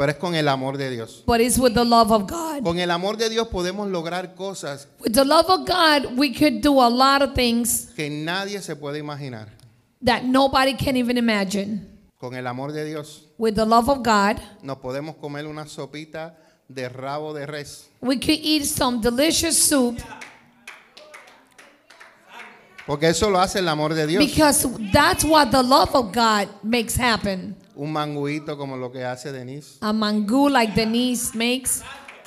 S2: pero es con el amor de Dios.
S1: But it's with the love of God.
S2: Con el amor de Dios podemos lograr cosas
S1: With the love of God, we could do a lot of things
S2: que nadie se puede imaginar.
S1: that nobody can even imagine.
S2: Con el amor de Dios
S1: With the love of God,
S2: nos podemos comer una sopita de rabo de res.
S1: we could eat some delicious soup
S2: Porque eso lo hace el amor de Dios.
S1: because that's what the love of God makes happen.
S2: Un manguito como lo que hace Denise.
S1: A mangú like Denise makes,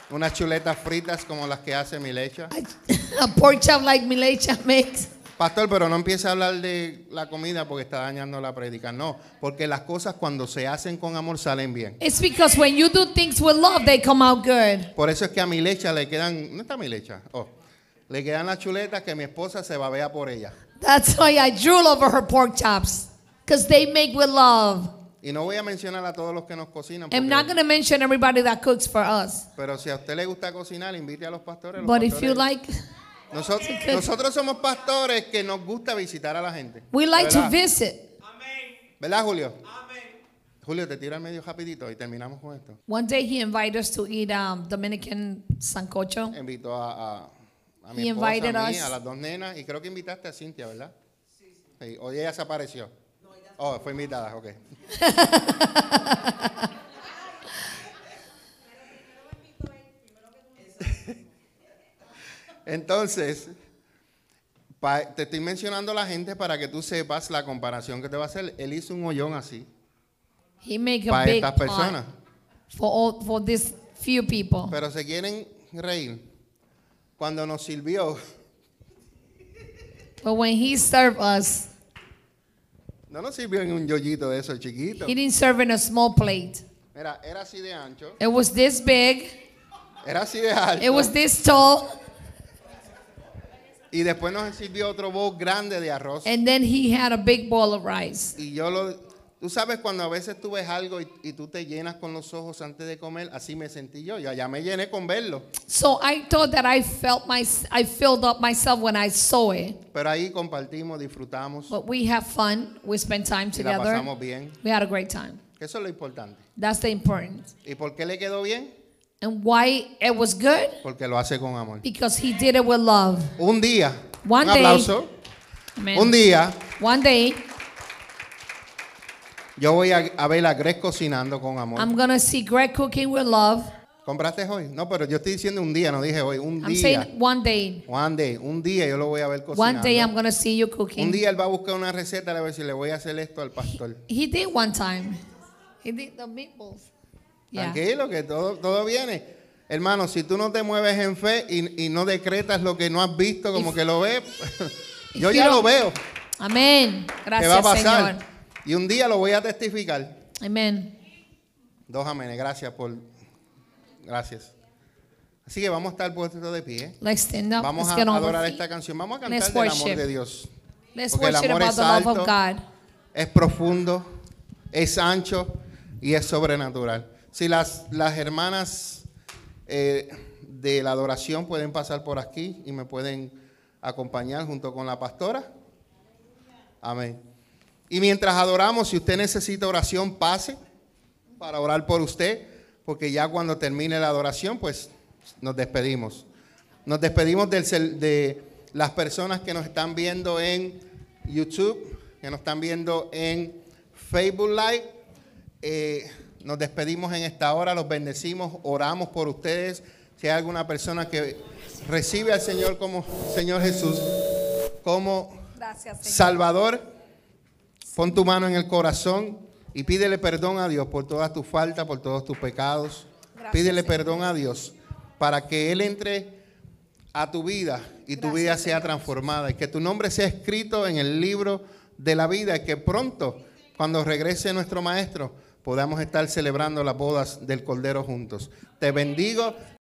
S2: Unas chuletas fritas como las que hace Milecha.
S1: a, a pork chop like Milecha makes.
S2: Pastor, pero no empiece a hablar de la comida porque está dañando la prédica. No, porque las cosas cuando se hacen con amor salen bien.
S1: It's because when you do things with love, they come out good.
S2: Por eso es que a mi lecha le quedan, ¿dónde está mi lecha? Oh, le quedan las chuletas que mi esposa se babea por ella.
S1: That's why I drool over her pork chops because they make with love.
S2: Y no voy a mencionar a todos los que nos cocinan,
S1: I'm not going to mention everybody that cooks for us.
S2: pero si a usted le gusta cocinar, invite a los pastores. los
S1: But if
S2: pastores-
S1: you like,
S2: nosotros, nosotros somos pastores que nos gusta visitar a la gente.
S1: we like to
S2: ¿Verdad?
S1: visit.
S2: ¿Verdad, Julio? Julio, te tira el medio rapidito y terminamos con esto.
S1: One day he invited us to eat um, Dominican sancocho.
S2: Invitó a, a, a mi
S1: He
S2: esposa,
S1: invited
S2: a mí,
S1: us.
S2: a las dos nenas y creo que invitaste a Cintia, ¿verdad? Sí. Hoy ella se apareció. Oh, fue invitada, ok. Entonces, te estoy mencionando a la gente para que tú sepas la comparación que te va a hacer. Él hizo un hoyón así
S1: He make a
S2: para
S1: big
S2: estas personas.
S1: for all, for this few people.
S2: Pero se quieren reír. Cuando nos sirvió,
S1: But when he served us,
S2: no nos sirvió en un yoyito de esos chiquitos.
S1: he didn't serve in a small plate.
S2: Mira, era así de ancho,
S1: It was this big.
S2: era así de alto.
S1: It was this tall.
S2: y después nos sirvió otro bowl grande de arroz.
S1: And then he had a big bowl of rice.
S2: Y yo lo, tú sabes cuando a veces tú ves algo y, y tú te llenas con los ojos antes de comer, así me sentí yo. Ya, ya me llené con verlo.
S1: So I thought that I felt my, I filled up myself when I saw it.
S2: Pero ahí compartimos, disfrutamos
S1: But we have fun. We spent time
S2: y la
S1: together.
S2: pasamos bien.
S1: We had a great time.
S2: Eso es lo importante.
S1: That's the important.
S2: ¿Y por qué le quedó bien?
S1: And why it was good?
S2: Porque lo hace con amor.
S1: Because he did it with love.
S2: Un día,
S1: One
S2: un
S1: day.
S2: aplauso.
S1: Amen.
S2: Un día
S1: One day,
S2: yo voy a, a ver a Greg cocinando con amor.
S1: I'm going to see Greg cooking with love.
S2: ¿Compraste hoy? No, pero yo estoy diciendo un día, no dije hoy. Un
S1: I'm
S2: día.
S1: saying one day.
S2: One day. Un día yo lo voy a ver
S1: One
S2: cocinando.
S1: day I'm going to see you
S2: Un
S1: cooking.
S2: día él va a buscar una receta a ver si le voy a hacer esto al pastor.
S1: He did one time. He did the meatballs. Yeah.
S2: Tranquilo, que todo, todo viene. Hermano, si tú no te mueves en fe y, y no decretas lo que no has visto, como
S1: If-
S2: que lo ves, yo ya lo veo
S1: Amén.
S2: que va a
S1: Gracias,
S2: pasar.
S1: Señor.
S2: Y un día lo voy a testificar.
S1: Amen.
S2: Dos amenes, gracias por. Gracias. Así que vamos a estar puestos de pie.
S1: Let's stand up.
S2: Vamos
S1: Let's
S2: a adorar esta canción. Vamos a
S1: Let's
S2: cantar del amor de Dios.
S1: Let's
S2: Porque el amor
S1: about
S2: es
S1: the love of
S2: alto. Es profundo, es ancho y es sobrenatural. Si las, las hermanas eh, de la adoración pueden pasar por aquí y me pueden acompañar junto con la pastora. Amén. Y mientras adoramos, si usted necesita oración, pase para orar por usted, porque ya cuando termine la adoración, pues nos despedimos. Nos despedimos del de las personas que nos están viendo en YouTube, que nos están viendo en Facebook Live. Eh, nos despedimos en esta hora, los bendecimos, oramos por ustedes. Si hay alguna persona que recibe al Señor como Señor Jesús, como
S1: Gracias,
S2: Salvador, Pon tu mano en el corazón y pídele perdón a Dios por todas tus faltas, por todos tus pecados. pídele perdón a Dios para que Él entre a tu vida y tu vida sea transformada y que tu nombre sea escrito en el libro de la vida y que pronto, cuando regrese nuestro Maestro, podamos estar celebrando las bodas del Cordero juntos. Te bendigo